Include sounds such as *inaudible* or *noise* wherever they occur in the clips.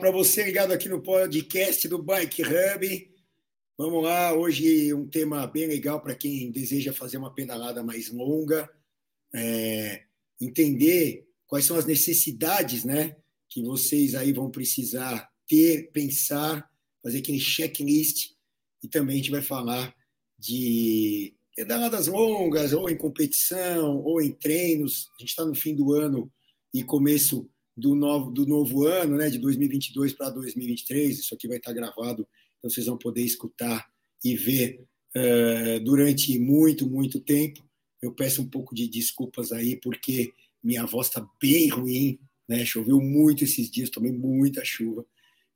Para você ligado aqui no podcast do Bike Hub. Vamos lá, hoje um tema bem legal para quem deseja fazer uma pedalada mais longa, é, entender quais são as necessidades, né, que vocês aí vão precisar ter, pensar, fazer aquele checklist e também a gente vai falar de pedaladas longas, ou em competição, ou em treinos. A gente está no fim do ano e começo do novo, do novo ano, né, de 2022 para 2023. Isso aqui vai estar gravado, então vocês vão poder escutar e ver uh, durante muito, muito tempo. Eu peço um pouco de desculpas aí, porque minha voz está bem ruim, né? Choveu muito esses dias, tomei muita chuva,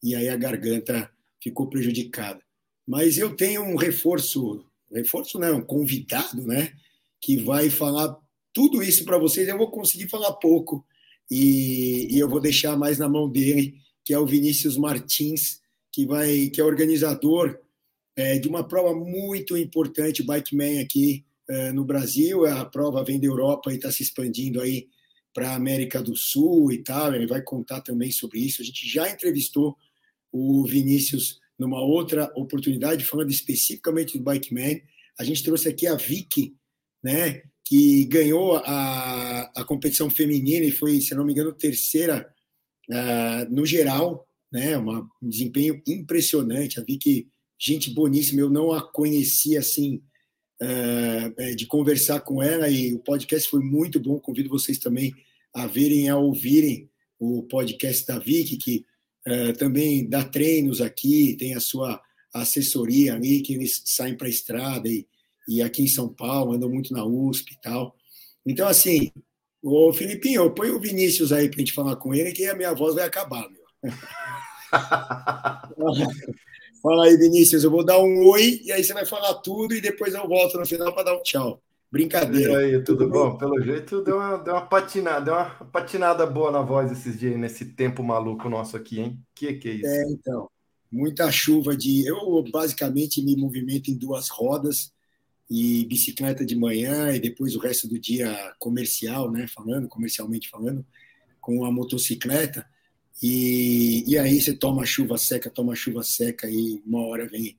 e aí a garganta ficou prejudicada. Mas eu tenho um reforço, reforço não, um convidado, né? Que vai falar tudo isso para vocês. Eu vou conseguir falar pouco, e, e, eu vou deixar mais na mão dele, que é o Vinícius Martins, que vai, que é organizador é, de uma prova muito importante, Bikeman aqui é, no Brasil. A prova vem da Europa e está se expandindo aí para a América do Sul e tal. Ele vai contar também sobre isso. A gente já entrevistou o Vinícius numa outra oportunidade, falando especificamente do Bikeman. A gente trouxe aqui a Vicky, né, que ganhou a, a competição feminina e foi, se não me engano, terceira uh, no geral, né? Uma, um desempenho impressionante. A vi que gente boníssima, eu não a conhecia assim uh, de conversar com ela e o podcast foi muito bom. Convido vocês também a verem, a ouvirem o podcast da Vicky, que uh, também dá treinos aqui, tem a sua assessoria ali, que eles saem para a estrada e e aqui em São Paulo, andam muito na USP e tal. Então, assim, o Filipinho, põe o Vinícius aí para a gente falar com ele, que a minha voz vai acabar, meu. *laughs* Fala aí, Vinícius, eu vou dar um oi e aí você vai falar tudo e depois eu volto no final para dar um tchau. Brincadeira. E aí, tudo, tudo bom? bom? Pelo jeito deu uma, deu uma patinada, deu uma patinada boa na voz esses dias, nesse tempo maluco nosso aqui, hein? Que que é isso? É, então, muita chuva de. Eu basicamente me movimento em duas rodas e bicicleta de manhã e depois o resto do dia comercial, né, falando, comercialmente falando, com a motocicleta. E, e aí você toma chuva seca, toma chuva seca e uma hora vem,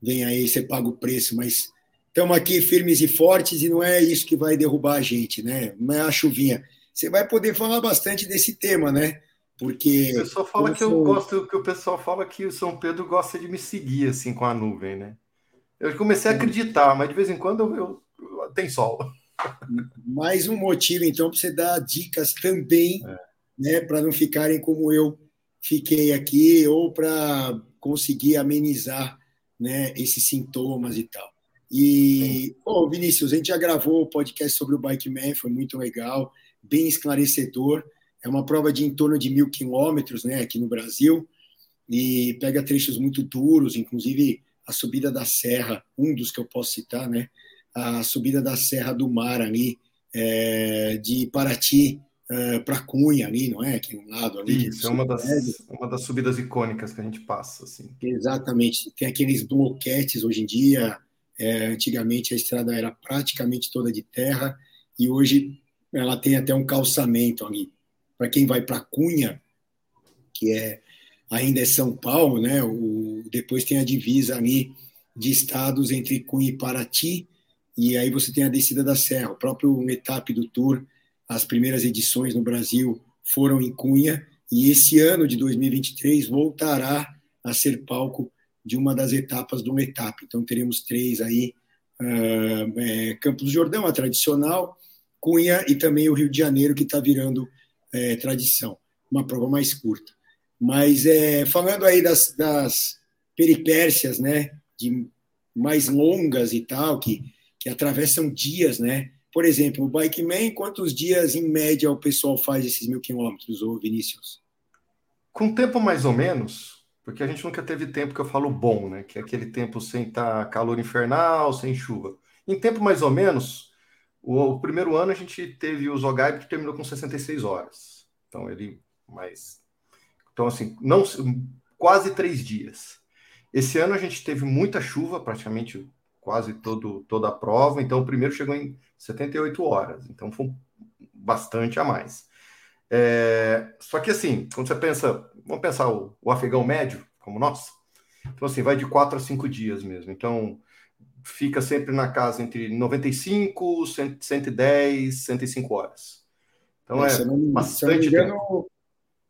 vem aí, você paga o preço, mas estamos aqui firmes e fortes e não é isso que vai derrubar a gente, né? Não é a chuvinha. Você vai poder falar bastante desse tema, né? Porque. O pessoal fala que eu gosto, que o pessoal fala que o São Pedro gosta de me seguir assim com a nuvem, né? Eu comecei a acreditar, mas de vez em quando eu, eu, tem sol. Mais um motivo, então, para você dar dicas também, é. né, para não ficarem como eu fiquei aqui, ou para conseguir amenizar né, esses sintomas e tal. E, bom, Vinícius, a gente já gravou o podcast sobre o Bike Man, foi muito legal, bem esclarecedor. É uma prova de em torno de mil quilômetros né, aqui no Brasil, e pega trechos muito duros, inclusive a subida da serra, um dos que eu posso citar, né? A subida da Serra do Mar ali, é, de Paraty é, para Cunha ali, não é? Aqui um lado ali. Isso, é uma das, uma das subidas icônicas que a gente passa, assim. Exatamente. Tem aqueles bloquetes hoje em dia. É, antigamente a estrada era praticamente toda de terra e hoje ela tem até um calçamento ali. Para quem vai para Cunha, que é ainda é São Paulo, né? O, depois tem a divisa ali de estados entre Cunha e Paraty, e aí você tem a descida da Serra. O próprio etapa do Tour, as primeiras edições no Brasil foram em Cunha, e esse ano de 2023 voltará a ser palco de uma das etapas do etapa. Então teremos três aí, uh, é, Campos do Jordão, a tradicional, Cunha e também o Rio de Janeiro, que está virando é, tradição, uma prova mais curta. Mas é, falando aí das, das peripécias, né, de mais longas e tal, que, que atravessam dias, né? Por exemplo, o Bikeman, quantos dias em média o pessoal faz esses mil quilômetros, ô Vinícius? Com tempo mais ou menos, porque a gente nunca teve tempo que eu falo bom, né? Que é aquele tempo sem estar tá calor infernal, sem chuva. Em tempo mais ou menos, o, o primeiro ano a gente teve o Zogai que terminou com 66 horas. Então ele mais então, assim, não, quase três dias. Esse ano a gente teve muita chuva, praticamente quase todo, toda a prova, então o primeiro chegou em 78 horas, então foi bastante a mais. É, só que assim, quando você pensa, vamos pensar o, o afegão médio, como nós, então assim, vai de quatro a cinco dias mesmo. Então, fica sempre na casa entre 95, 110, 105 horas. Então é, é não, bastante se não me engano.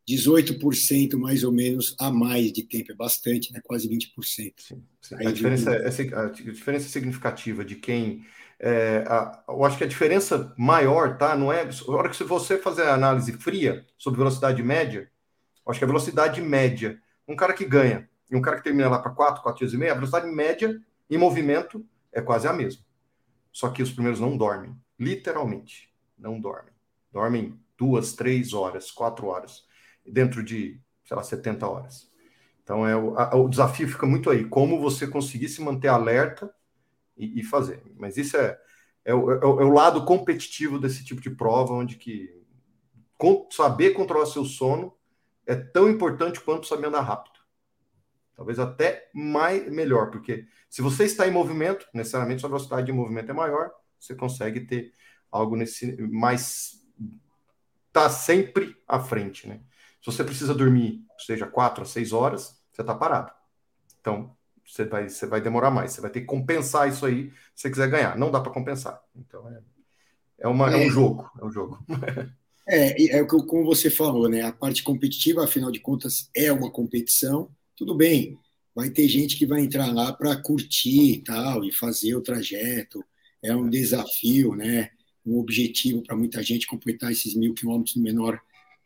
18% mais ou menos a mais de tempo, é bastante, né? quase 20%. Sim, sim. A, diferença é, a diferença significativa de quem. É, a, eu acho que a diferença maior, tá? Não é. A hora que você fazer a análise fria sobre velocidade média, acho que a velocidade média, um cara que ganha e um cara que termina lá para 4, 4 dias e meio, a velocidade média em movimento é quase a mesma. Só que os primeiros não dormem, literalmente, não dormem. Dormem duas, três horas, quatro horas dentro de, sei lá, 70 horas. Então, é o, a, o desafio fica muito aí, como você conseguir se manter alerta e, e fazer. Mas isso é, é, o, é, é o lado competitivo desse tipo de prova, onde que saber controlar seu sono é tão importante quanto saber andar rápido. Talvez até mais melhor, porque se você está em movimento, necessariamente sua velocidade de movimento é maior, você consegue ter algo nesse mais tá sempre à frente, né? Se você precisa dormir, seja quatro a seis horas, você está parado. Então, você vai, você vai demorar mais. Você vai ter que compensar isso aí se você quiser ganhar. Não dá para compensar. Então, é, é, uma, é. é um jogo. É um jogo. *laughs* é, é o que como você falou, né? A parte competitiva, afinal de contas, é uma competição. Tudo bem, vai ter gente que vai entrar lá para curtir e tal, e fazer o trajeto. É um desafio, né? Um objetivo para muita gente completar esses mil quilômetros no menor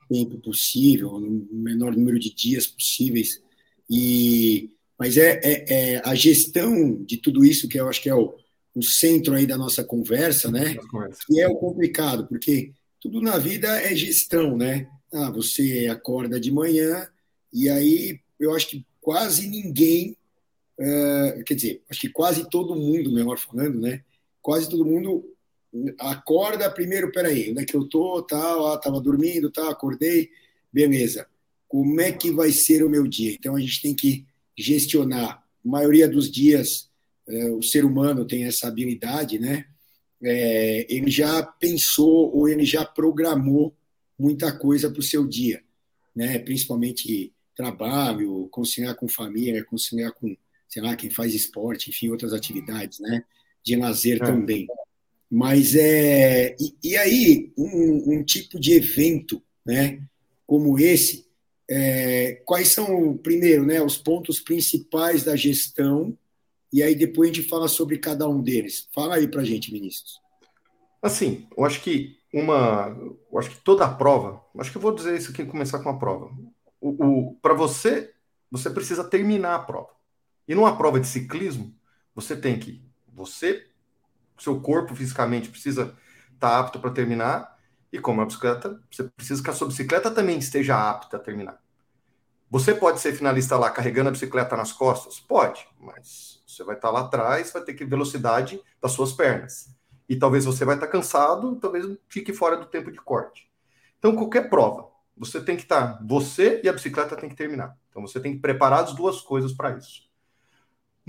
tempo possível, no menor número de dias possíveis. E, mas é, é, é a gestão de tudo isso que eu acho que é o, o centro aí da nossa conversa, né? Que é o complicado, porque tudo na vida é gestão, né? Ah, você acorda de manhã e aí eu acho que quase ninguém, uh, quer dizer, acho que quase todo mundo, melhor falando, né? Quase todo mundo acorda primeiro, peraí, onde é que eu tô, tal, ah, tava dormindo, tal, acordei, beleza. Como é que vai ser o meu dia? Então a gente tem que gestionar. A maioria dos dias é, o ser humano tem essa habilidade, né? É, ele já pensou ou ele já programou muita coisa para o seu dia, né? Principalmente trabalho, conciliar com família, conciliar com, sei lá, quem faz esporte, enfim, outras atividades, né? De lazer é. também. Mas é. E, e aí, um, um, tipo de evento né, como esse, é, quais são, primeiro, né, os pontos principais da gestão? E aí depois a gente fala sobre cada um deles. Fala aí para a gente, Vinícius. Assim, eu acho que uma. Eu acho que toda a prova. Acho que eu vou dizer isso aqui começar com a prova. O, o para você, você precisa terminar a prova. E numa prova de ciclismo, você tem que. Você seu corpo fisicamente precisa estar tá apto para terminar, e como a bicicleta, você precisa que a sua bicicleta também esteja apta a terminar. Você pode ser finalista lá carregando a bicicleta nas costas? Pode, mas você vai estar tá lá atrás, vai ter que velocidade das suas pernas. E talvez você vai estar tá cansado, talvez fique fora do tempo de corte. Então, qualquer prova, você tem que estar, você e a bicicleta tem que terminar. Então, você tem que preparar as duas coisas para isso.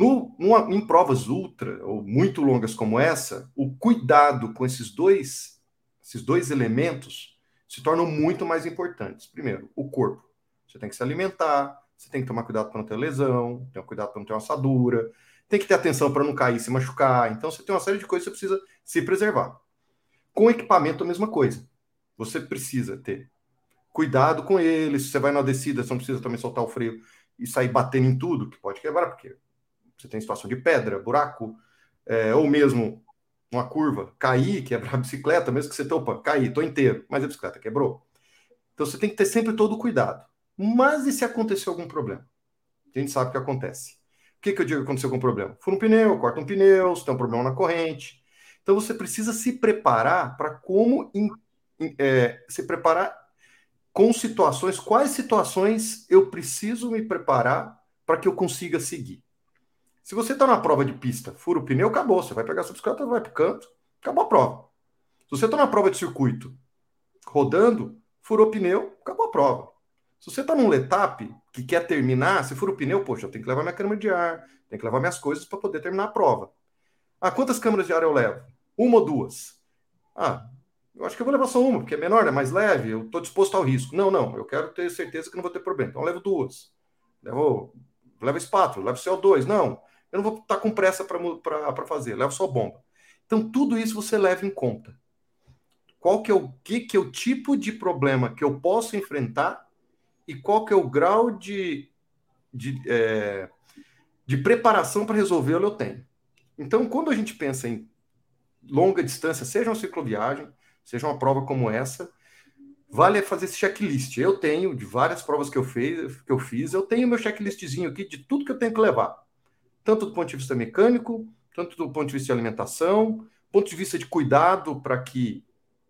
No, numa, em provas ultra ou muito longas como essa, o cuidado com esses dois, esses dois elementos se tornam muito mais importantes. Primeiro, o corpo. Você tem que se alimentar, você tem que tomar cuidado para não ter lesão, ter cuidado para não ter uma assadura, tem que ter atenção para não cair e se machucar. Então, você tem uma série de coisas que você precisa se preservar. Com equipamento, a mesma coisa. Você precisa ter cuidado com ele. Se você vai na descida, você não precisa também soltar o freio e sair batendo em tudo, que pode quebrar, porque você tem situação de pedra, buraco, é, ou mesmo uma curva, cair, quebrar a bicicleta, mesmo que você tenha, opa, caí, estou inteiro, mas a bicicleta quebrou. Então você tem que ter sempre todo o cuidado. Mas e se acontecer algum problema? A gente sabe o que acontece. O que, que eu digo que aconteceu com o problema? Fura um pneu, corta um pneu, se tem um problema na corrente. Então você precisa se preparar para como in, in, é, se preparar com situações, quais situações eu preciso me preparar para que eu consiga seguir. Se você está na prova de pista, fura o pneu, acabou. Você vai pegar sua bicicleta, vai para o canto, acabou a prova. Se você está na prova de circuito, rodando, furou o pneu, acabou a prova. Se você está num letap que quer terminar, se fura o pneu, poxa, eu tenho que levar minha câmera de ar, tenho que levar minhas coisas para poder terminar a prova. Ah, quantas câmeras de ar eu levo? Uma ou duas? Ah, Eu acho que eu vou levar só uma, porque é menor, é mais leve, eu estou disposto ao risco. Não, não, eu quero ter certeza que não vou ter problema. Então eu levo duas. Levo, levo espátula, levo CO2. Não, eu não vou estar com pressa para fazer, levo só bomba. Então tudo isso você leva em conta. Qual que é o que, que é o tipo de problema que eu posso enfrentar e qual que é o grau de, de, é, de preparação para resolvê-lo eu tenho. Então, quando a gente pensa em longa distância, seja uma cicloviagem, seja uma prova como essa, vale fazer esse checklist. Eu tenho, de várias provas que eu, fez, que eu fiz, eu tenho meu checklistzinho aqui de tudo que eu tenho que levar. Tanto do ponto de vista mecânico, tanto do ponto de vista de alimentação, ponto de vista de cuidado para que,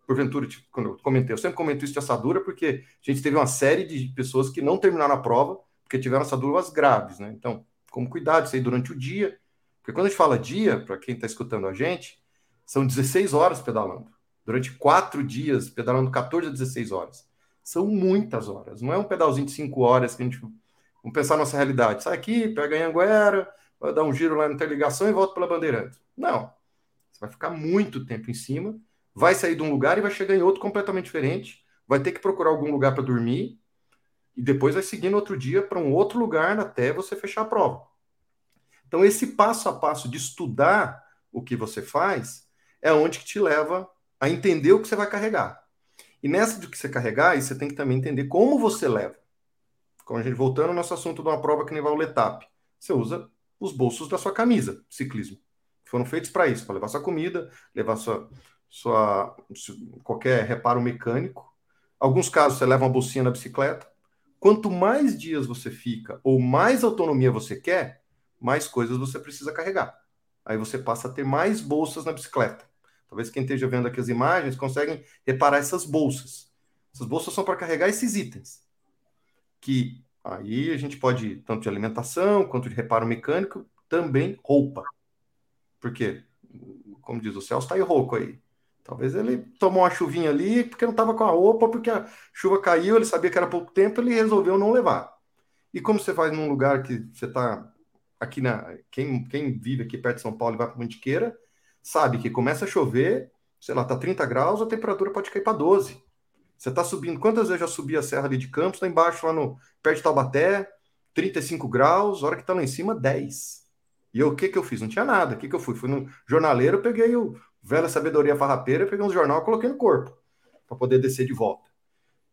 porventura, tipo, quando eu comentei, eu sempre comento isso de assadura, porque a gente teve uma série de pessoas que não terminaram a prova, porque tiveram assaduras graves, né? Então, como cuidado, isso aí durante o dia. Porque quando a gente fala dia, para quem está escutando a gente, são 16 horas pedalando. Durante quatro dias, pedalando 14 a 16 horas. São muitas horas. Não é um pedalzinho de 5 horas que a gente. Vamos pensar nossa realidade. Sai aqui, pega em Anguera, vai dar um giro lá na interligação e volta pela Bandeirante. Não. Você vai ficar muito tempo em cima, vai sair de um lugar e vai chegar em outro completamente diferente. Vai ter que procurar algum lugar para dormir e depois vai seguir no outro dia para um outro lugar até você fechar a prova. Então, esse passo a passo de estudar o que você faz é onde que te leva a entender o que você vai carregar. E nessa de que você carregar, você tem que também entender como você leva. Como a gente voltando ao nosso assunto de uma prova que nem vai o Letap. Você usa os bolsos da sua camisa, ciclismo. Foram feitos para isso, para levar sua comida, levar sua, sua qualquer reparo mecânico. Alguns casos você leva uma bolsinha na bicicleta. Quanto mais dias você fica ou mais autonomia você quer, mais coisas você precisa carregar. Aí você passa a ter mais bolsas na bicicleta. Talvez quem esteja vendo aqui as imagens conseguem reparar essas bolsas. Essas bolsas são para carregar esses itens. Que aí a gente pode, tanto de alimentação quanto de reparo mecânico, também roupa. Por quê? Como diz o Celso, está aí rouco aí. Talvez ele tomou uma chuvinha ali porque não estava com a roupa, porque a chuva caiu, ele sabia que era pouco tempo, ele resolveu não levar. E como você faz num lugar que você está aqui na. Quem, quem vive aqui perto de São Paulo e vai para Mantiqueira, sabe que começa a chover, sei lá, tá 30 graus, a temperatura pode cair para 12. Você está subindo. Quantas vezes eu já subi a serra ali de Campos, lá embaixo, lá no perto de Taubaté, 35 graus, hora que tá lá em cima, 10. E o que que eu fiz? Não tinha nada. O que que eu fui? Fui no jornaleiro, peguei o Velha Sabedoria Farrapeira, peguei um jornal coloquei no corpo, para poder descer de volta.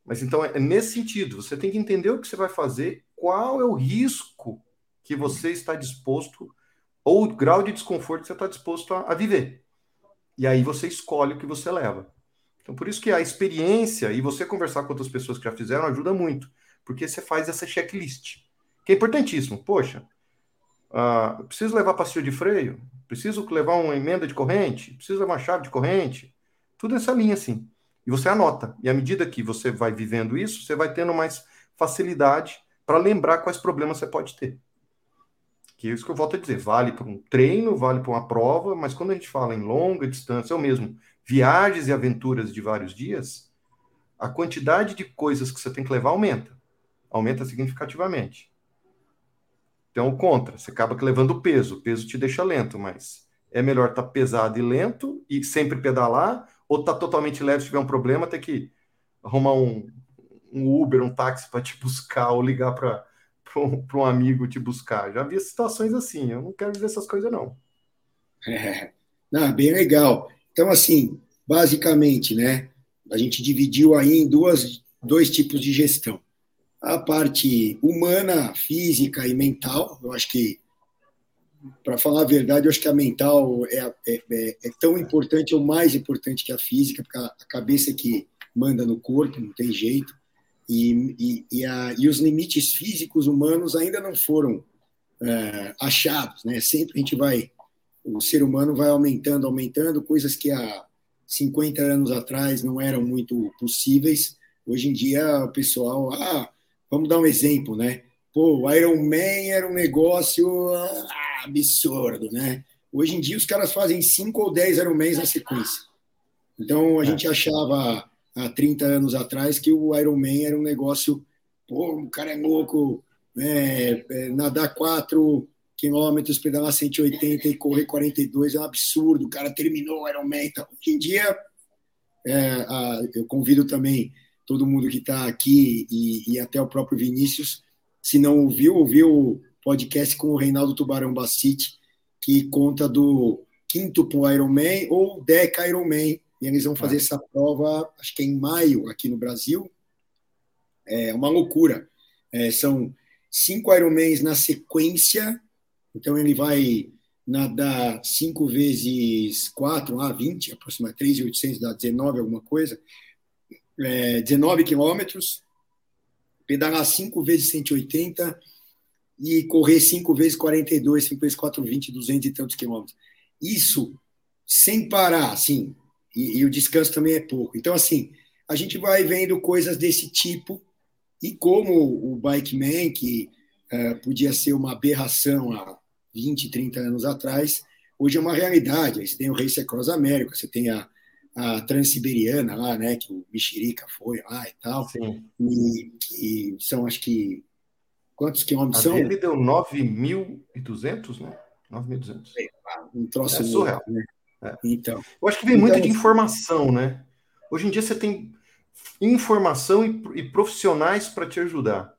Mas então é nesse sentido, você tem que entender o que você vai fazer, qual é o risco que você está disposto, ou o grau de desconforto que você está disposto a, a viver. E aí você escolhe o que você leva. Então, por isso que a experiência e você conversar com outras pessoas que já fizeram ajuda muito, porque você faz essa checklist, que é importantíssimo. Poxa, uh, preciso levar pastilha de freio? Preciso levar uma emenda de corrente? Preciso levar uma chave de corrente? Tudo nessa linha, assim. E você anota. E à medida que você vai vivendo isso, você vai tendo mais facilidade para lembrar quais problemas você pode ter. Que isso que eu volto a dizer, vale para um treino, vale para uma prova, mas quando a gente fala em longa distância, ou mesmo viagens e aventuras de vários dias, a quantidade de coisas que você tem que levar aumenta. Aumenta significativamente. Então, contra, você acaba levando peso. O peso te deixa lento, mas é melhor estar tá pesado e lento e sempre pedalar, ou estar tá totalmente leve se tiver um problema, ter que arrumar um, um Uber, um táxi para te *laughs* buscar ou ligar para para um, amigo te buscar. Já vi situações assim, eu não quero ver essas coisas, não. É, não, bem legal. Então, assim, basicamente, né, a gente dividiu aí em duas, dois tipos de gestão. A parte humana, física e mental, eu acho que, para falar a verdade, eu acho que a mental é, é, é, é tão importante ou mais importante que a física, porque a cabeça é que manda no corpo, não tem jeito e, e, e, a, e os limites físicos humanos ainda não foram é, achados, né? Sempre a gente vai, o ser humano vai aumentando, aumentando, coisas que há 50 anos atrás não eram muito possíveis. Hoje em dia o pessoal, ah, vamos dar um exemplo, né? Pô, o Iron Man era um negócio ah, absurdo, né? Hoje em dia os caras fazem 5 ou 10 Ironmans na sequência. Então a é. gente achava há 30 anos atrás que o Ironman era um negócio, pô, o cara é louco, né? É, nadar 4 quilômetros, pedalar 180 e correr 42 é um absurdo, o cara terminou o Ironman. Então, hoje em dia, É, a, eu convido também todo mundo que está aqui e, e, até o próprio Vinícius, se não ouviu, ouviu o podcast com o Reinaldo Tubarão Bacite, que conta do quinto Iron Ironman ou Deca Ironman. E eles vão fazer ah. essa prova, acho que é em maio, aqui no Brasil. É uma loucura. É, são cinco Ironmans na sequência. Então ele vai nadar 5 vezes 4, ah, 20, aproximadamente 3,800, dá 19 alguma coisa, é, 19 quilômetros, pedalar 5 vezes 180 e correr 5 vezes 42, 5 vezes 4, 20, 200 e tantos quilômetros. Isso sem parar, assim, e, e o descanso também é pouco. Então, assim, a gente vai vendo coisas desse tipo e como o Bike Man, que uh, podia ser uma aberração há 20, 30 anos atrás, hoje é uma realidade. Aí você tem o Race Across América, você tem a, a Transiberiana lá, né, que o Mexerica foi lá e tal. Sim. E que são, acho que. Quantos quilômetros a são? Ele deu 9.200, né? 9.200. É, um troço é surreal. Né? É. Então, Eu acho que vem então, muito de informação, né? Hoje em dia você tem informação e, e profissionais para te ajudar.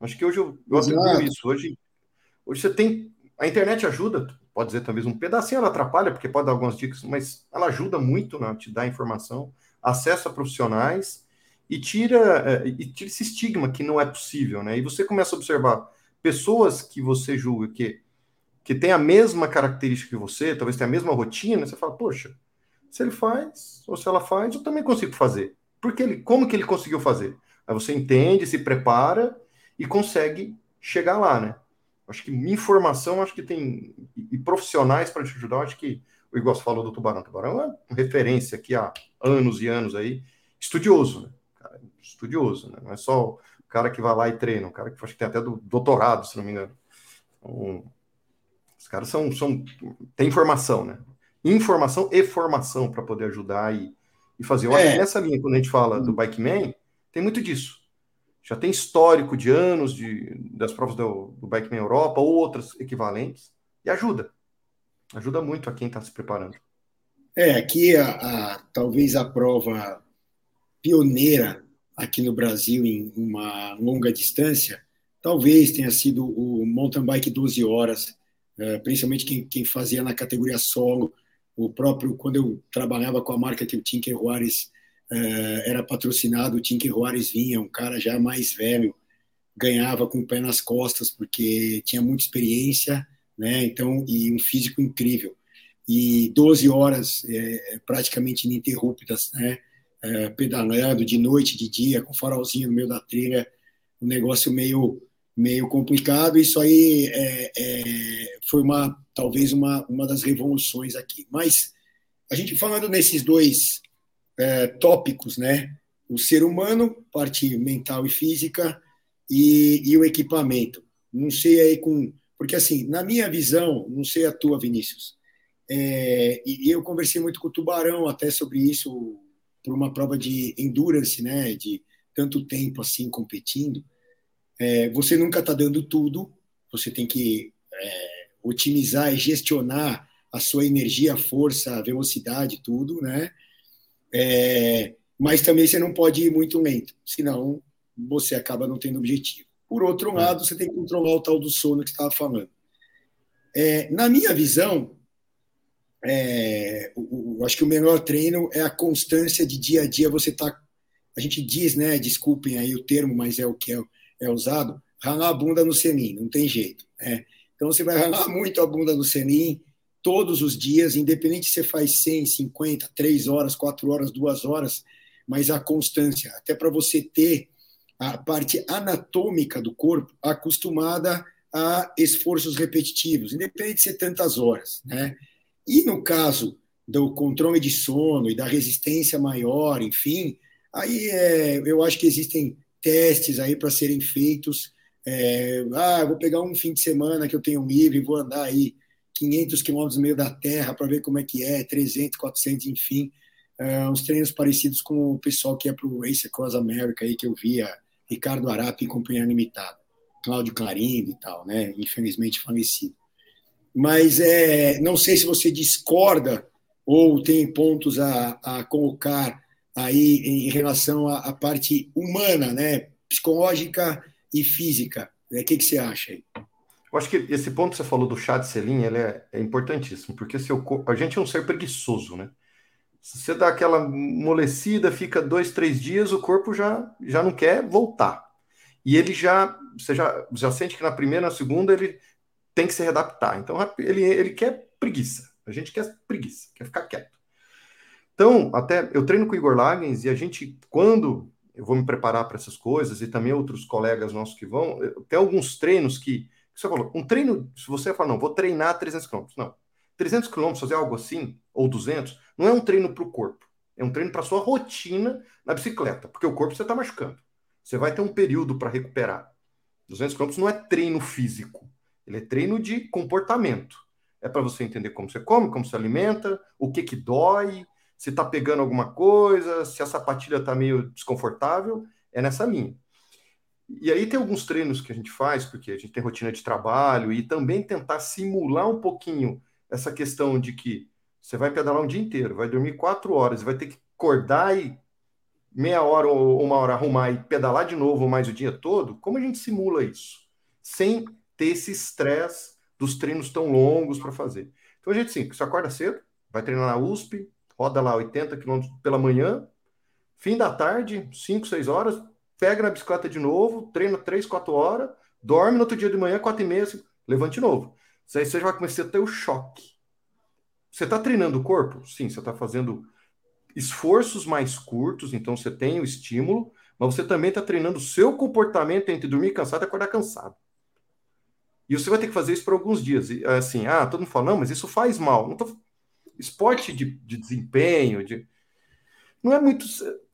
Acho que hoje eu, eu atribuo isso. Hoje, hoje você tem a internet ajuda, pode dizer talvez um pedacinho ela atrapalha, porque pode dar algumas dicas, mas ela ajuda muito na né, te dar informação, acesso a profissionais e tira, é, e tira esse estigma que não é possível, né? E você começa a observar pessoas que você julga que, que tem a mesma característica que você, talvez tenha a mesma rotina, você fala, poxa, se ele faz, ou se ela faz, eu também consigo fazer. Porque ele, como que ele conseguiu fazer? Aí você entende, se prepara e consegue chegar lá, né? Acho que informação, acho que tem. E, profissionais para te ajudar, acho que o Igual falou do Tubarão. Tubarão é referência aqui há anos e anos aí, estudioso, né? Cara, estudioso, né? Não é só o cara que vai lá e treina, o cara que acho que tem até do doutorado, se não me engano. Então, os caras são, são. tem informação, né? Informação e formação para poder ajudar e, e fazer. Eu é. acho que nessa linha, quando a gente fala do Bike Man, tem muito disso já tem histórico de anos de, das provas do, do Bikeman Europa ou outras equivalentes, e ajuda. Ajuda muito a quem está se preparando. É, aqui a, a, talvez a prova pioneira aqui no Brasil em uma longa distância, talvez tenha sido o mountain bike 12 horas, é, principalmente quem, quem, fazia na categoria solo, o próprio, quando eu trabalhava com a marca que o Tinker Juarez é, era patrocinado, o Tinker Juarez vinha, um cara já mais velho, ganhava com o pé nas costas, porque tinha muita experiência, né? Então, e um físico incrível. E 12 horas é, praticamente ininterruptas, né? É, pedalando de noite, de dia, com farolzinho no meio da trilha, um negócio meio meio complicado. Isso aí é, é, foi uma talvez uma, uma das revoluções aqui. Mas a gente falando nesses dois é, tópicos, né? O ser humano, parte mental e física, e, e, o equipamento. Não sei aí com. Porque, assim, na minha visão, não sei a tua, Vinícius, é, e eu conversei muito com o Tubarão até sobre isso, por uma prova de endurance, né? De tanto tempo assim competindo. É, você nunca está dando tudo, você tem que é, otimizar e gestionar a sua energia, a força, a velocidade, tudo, né? É, mas também você não pode ir muito lento, senão você acaba não tendo objetivo. Por outro é. lado, você tem que controlar o tal do sono que estava falando. É, na minha visão, é, o, o, acho que o melhor treino é a constância de dia a dia. Você tá, a gente diz, né? Desculpem aí o termo, mas é o que é, é usado. Ralar a bunda no selim, não tem jeito. Né? Então você vai ralar muito a bunda no selim todos os dias, independente se você faz 100, 50, 3 horas, 4 horas, 2 horas, mas a constância, até para você ter a parte anatômica do corpo acostumada a esforços repetitivos, independente de ser tantas horas, né? E no caso do controle de sono e da resistência maior, enfim, aí é, eu acho que existem testes aí para serem feitos. É, ah, vou pegar um fim de semana que eu tenho livre e vou andar aí 500 quilômetros no meio da terra para ver como é que é, 300, 400, enfim. Uh, uns treinos parecidos com o pessoal que é para o Race Across America aí que eu via, Ricardo Arapi em Companhia Limitada, Cláudio Clarindo e tal, né? Infelizmente falecido. Mas é, não sei se você discorda ou tem pontos a, a colocar aí em relação à, à parte humana, né? Psicológica e física. O que, que você acha aí? Eu acho que esse ponto que você falou do chá de selim ele é, é importantíssimo, porque seu corpo, a gente é um ser preguiçoso, né? Se você dá aquela molecida, fica dois, três dias, o corpo já, já não quer voltar. E ele já, você já, já sente que na primeira, na segunda, ele tem que se readaptar. Então, ele, ele quer preguiça. A gente quer preguiça, quer ficar quieto. Então, até eu treino com o Igor Lagens e a gente, quando eu vou me preparar para essas coisas, e também outros colegas nossos que vão, tem alguns treinos que você falou, um treino, se você fala, não, vou treinar 300 km. Não. 300 km, fazer algo assim, ou 200, não é um treino para o corpo. É um treino para sua rotina na bicicleta, porque o corpo você está machucando. Você vai ter um período para recuperar. 200 km não é treino físico, ele é treino de comportamento. É para você entender como você come, como se alimenta, o que que dói, se está pegando alguma coisa, se a sapatilha está meio desconfortável, é nessa linha. E aí tem alguns treinos que a gente faz, porque a gente tem rotina de trabalho, e também tentar simular um pouquinho essa questão de que você vai pedalar um dia inteiro, vai dormir quatro horas, vai ter que acordar e meia hora ou uma hora arrumar e pedalar de novo mais o dia todo. Como a gente simula isso? Sem ter esse estresse dos treinos tão longos para fazer. Então a gente sim, você acorda cedo, vai treinar na USP, roda lá 80 km pela manhã, fim da tarde, 5, 6 horas, pega na bicicleta de novo, treina 3, 4 horas, dorme no outro dia de manhã, 4 e meia, levante de novo. Aí você já vai começar a ter o choque. Você está treinando o corpo? Sim, você está fazendo esforços mais curtos, então você tem o estímulo, mas você também está treinando o seu comportamento entre dormir cansado e acordar cansado. E você vai ter que fazer isso por alguns dias. E, assim, ah, todo mundo fala, não, mas isso faz mal. Não tô... Esporte de, de desempenho, de não é muito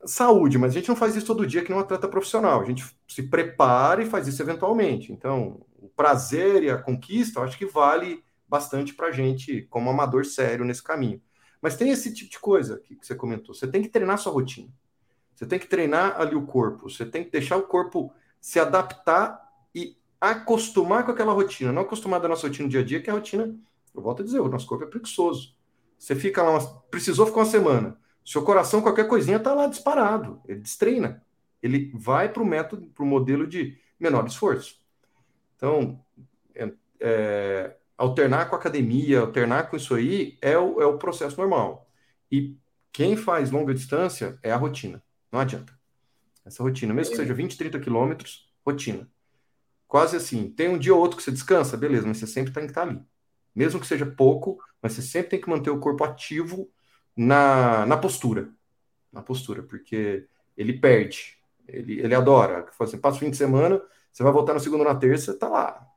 saúde, mas a gente não faz isso todo dia que nem um atleta profissional. A gente se prepara e faz isso eventualmente. Então, o prazer e a conquista, eu acho que vale bastante para a gente, como amador sério nesse caminho. Mas tem esse tipo de coisa que, que você comentou. Você tem que treinar sua rotina. Você tem que treinar ali o corpo. Você tem que deixar o corpo se adaptar e acostumar com aquela rotina. Não acostumar da nossa rotina do dia a dia, que é a rotina, eu volto a dizer, o nosso corpo é preguiçoso. Você fica lá, uma, precisou ficar uma semana seu coração, qualquer coisinha, está lá disparado. Ele destreina. Ele vai para o método, para o modelo de menor esforço. Então, é, é, alternar com a academia, alternar com isso aí é o, é o processo normal. E quem faz longa distância é a rotina. Não adianta. Essa rotina, mesmo que seja 20, 30 quilômetros, rotina. Quase assim. Tem um dia ou outro que você descansa, beleza, mas você sempre tem que estar ali. Mesmo que seja pouco, mas você sempre tem que manter o corpo ativo na, na postura. Na postura, porque ele perde. Ele, ele adora. Assim, passa o fim de semana, você vai voltar na segunda ou na terça, tá lá.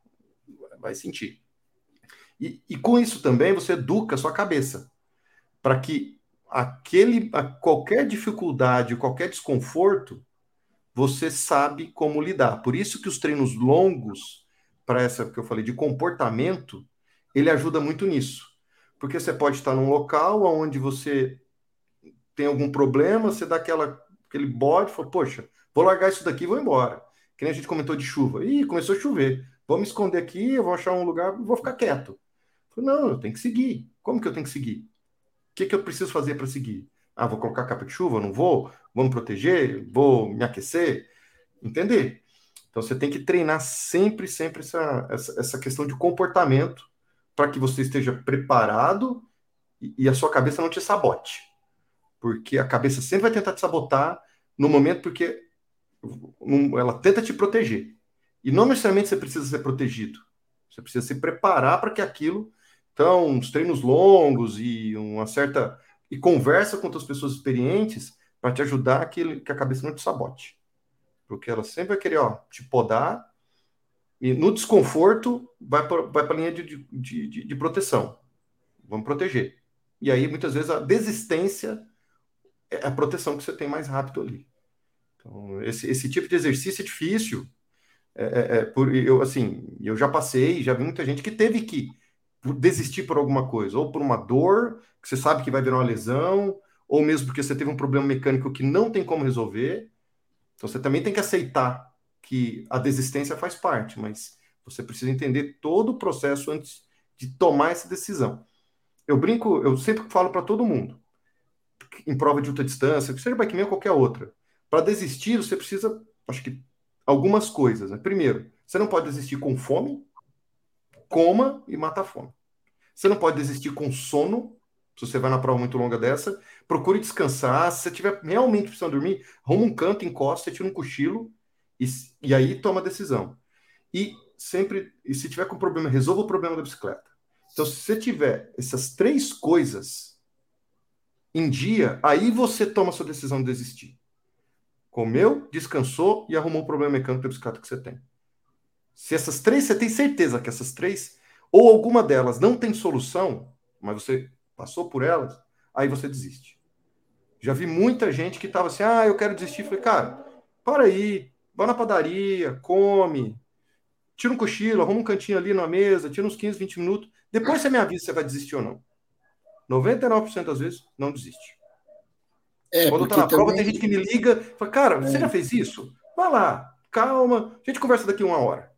Vai sentir. E, e com isso também você educa a sua cabeça para que aquele qualquer dificuldade, qualquer desconforto, você sabe como lidar. Por isso que os treinos longos para essa que eu falei de comportamento, ele ajuda muito nisso. Porque você pode estar num local onde você tem algum problema, você dá aquela, aquele bode fala, poxa, vou largar isso daqui e vou embora. Que nem a gente comentou de chuva. Ih, começou a chover. Vou me esconder aqui, eu vou achar um lugar vou ficar quieto. Não, eu tenho que seguir. Como que eu tenho que seguir? O que, que eu preciso fazer para seguir? Ah, vou colocar capa de chuva? Não vou? Vou me proteger? Vou me aquecer? Entender. Então você tem que treinar sempre, sempre essa, essa, essa questão de comportamento para que você esteja preparado e, e a sua cabeça não te sabote. Porque a cabeça sempre vai tentar te sabotar no momento porque ela tenta te proteger. E não necessariamente você precisa ser protegido. Você precisa se preparar para que aquilo. Então, uns treinos longos e uma certa. E conversa com outras pessoas experientes para te ajudar que, que a cabeça não te sabote. Porque ela sempre vai querer ó, te podar e no desconforto, vai para vai a linha de, de, de, de proteção. Vamos proteger. E aí, muitas vezes, a desistência é a proteção que você tem mais rápido ali. Então, esse, esse tipo de exercício é difícil. É, é, é, por, eu, assim, eu já passei, já vi muita gente que teve que desistir por alguma coisa, ou por uma dor, que você sabe que vai virar uma lesão, ou mesmo porque você teve um problema mecânico que não tem como resolver. Então, você também tem que aceitar que a desistência faz parte, mas você precisa entender todo o processo antes de tomar essa decisão. Eu brinco, eu sempre falo para todo mundo. em prova de ultra distância, seja bike ou qualquer outra. Para desistir, você precisa, acho que, algumas coisas. Né? Primeiro, você não pode desistir com fome, coma e mata a fome. Você não pode desistir com sono, se você vai na prova muito longa dessa. Procure descansar. Se você tiver realmente precisando dormir, arruma um canto, encosta, tira um cochilo e, e aí toma a decisão. E sempre, e se tiver com problema, resolva o problema da bicicleta. Então, se você tiver essas três coisas em dia, aí você toma a sua decisão de desistir. Comeu, descansou e arrumou o problema mecânico da bicicleta que você tem. Se essas três, você tem certeza que essas três, ou alguma delas não tem solução, mas você passou por elas, aí você desiste. Já vi muita gente que estava assim, ah, eu quero desistir. Falei, cara, para aí, vai na padaria, come, tira um cochilo, arruma um cantinho ali na mesa, tira uns 15, 20 minutos. Depois você me avisa se você vai desistir ou não. 99% das vezes, não desiste. É, Quando tô na também... prova, tem gente que me liga fala, cara, é. você já fez isso? Vai lá, calma, a gente conversa daqui uma hora.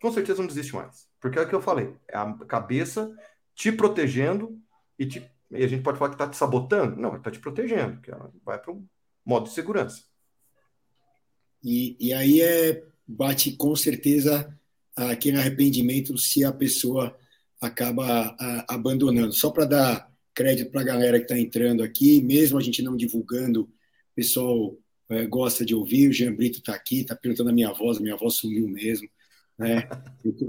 Com certeza não desiste mais. Porque é o que eu falei, é a cabeça te protegendo e, te, e a gente pode falar que está te sabotando. Não, está te protegendo, que ela vai para um modo de segurança. E, e aí é bate com certeza aquele arrependimento se a pessoa acaba a, abandonando. Só para dar crédito para a galera que está entrando aqui, mesmo a gente não divulgando, o pessoal é, gosta de ouvir. O Jean Brito está aqui, está perguntando a minha voz, a minha voz sumiu mesmo. Né?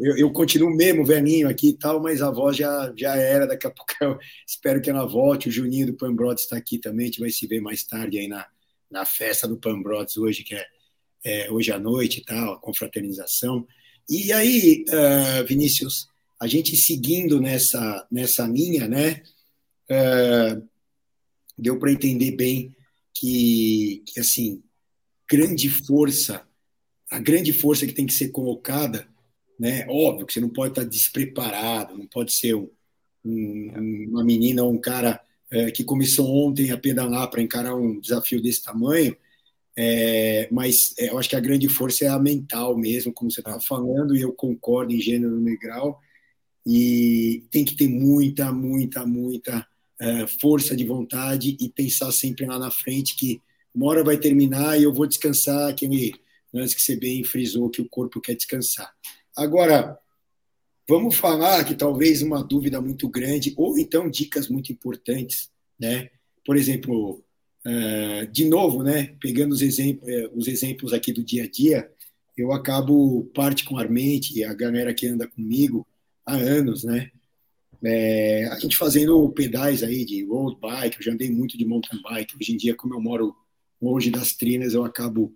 Eu, eu, continuo mesmo velhinho aqui e tal, mas a voz já, já era. Daqui a pouco eu *laughs* espero que ela volte. O Juninho do Pambrodes está aqui também, a gente vai se ver mais tarde aí na, na festa do Pambrodes hoje, que é, é hoje à noite e tal, a confraternização. E aí, uh, Vinícius, a gente seguindo nessa, nessa linha, né? Uh, deu para entender bem que, que, assim, grande força a grande força que tem que ser colocada, né? Óbvio que você não pode estar despreparado, não pode ser um, um, uma menina ou um cara é, que começou ontem a pedalar para encarar um desafio desse tamanho, é, mas é, eu acho que a grande força é a mental mesmo, como você estava falando, e eu concordo em gênero no grau, e tem que ter muita, muita, muita é, força de vontade e pensar sempre lá na frente que uma hora vai terminar e eu vou descansar aquele antes que você bem frisou que o corpo quer descansar. Agora, vamos falar que talvez uma dúvida muito grande, ou então dicas muito importantes, né? Por exemplo, de novo, né? Pegando os exemplos, eh, os exemplos aqui do dia a dia, eu acabo particularmente, a galera que anda comigo há anos, né? É, a gente fazendo pedais aí de road bike, eu já andei muito de mountain bike. Hoje em dia, como eu moro longe das trinas, eu acabo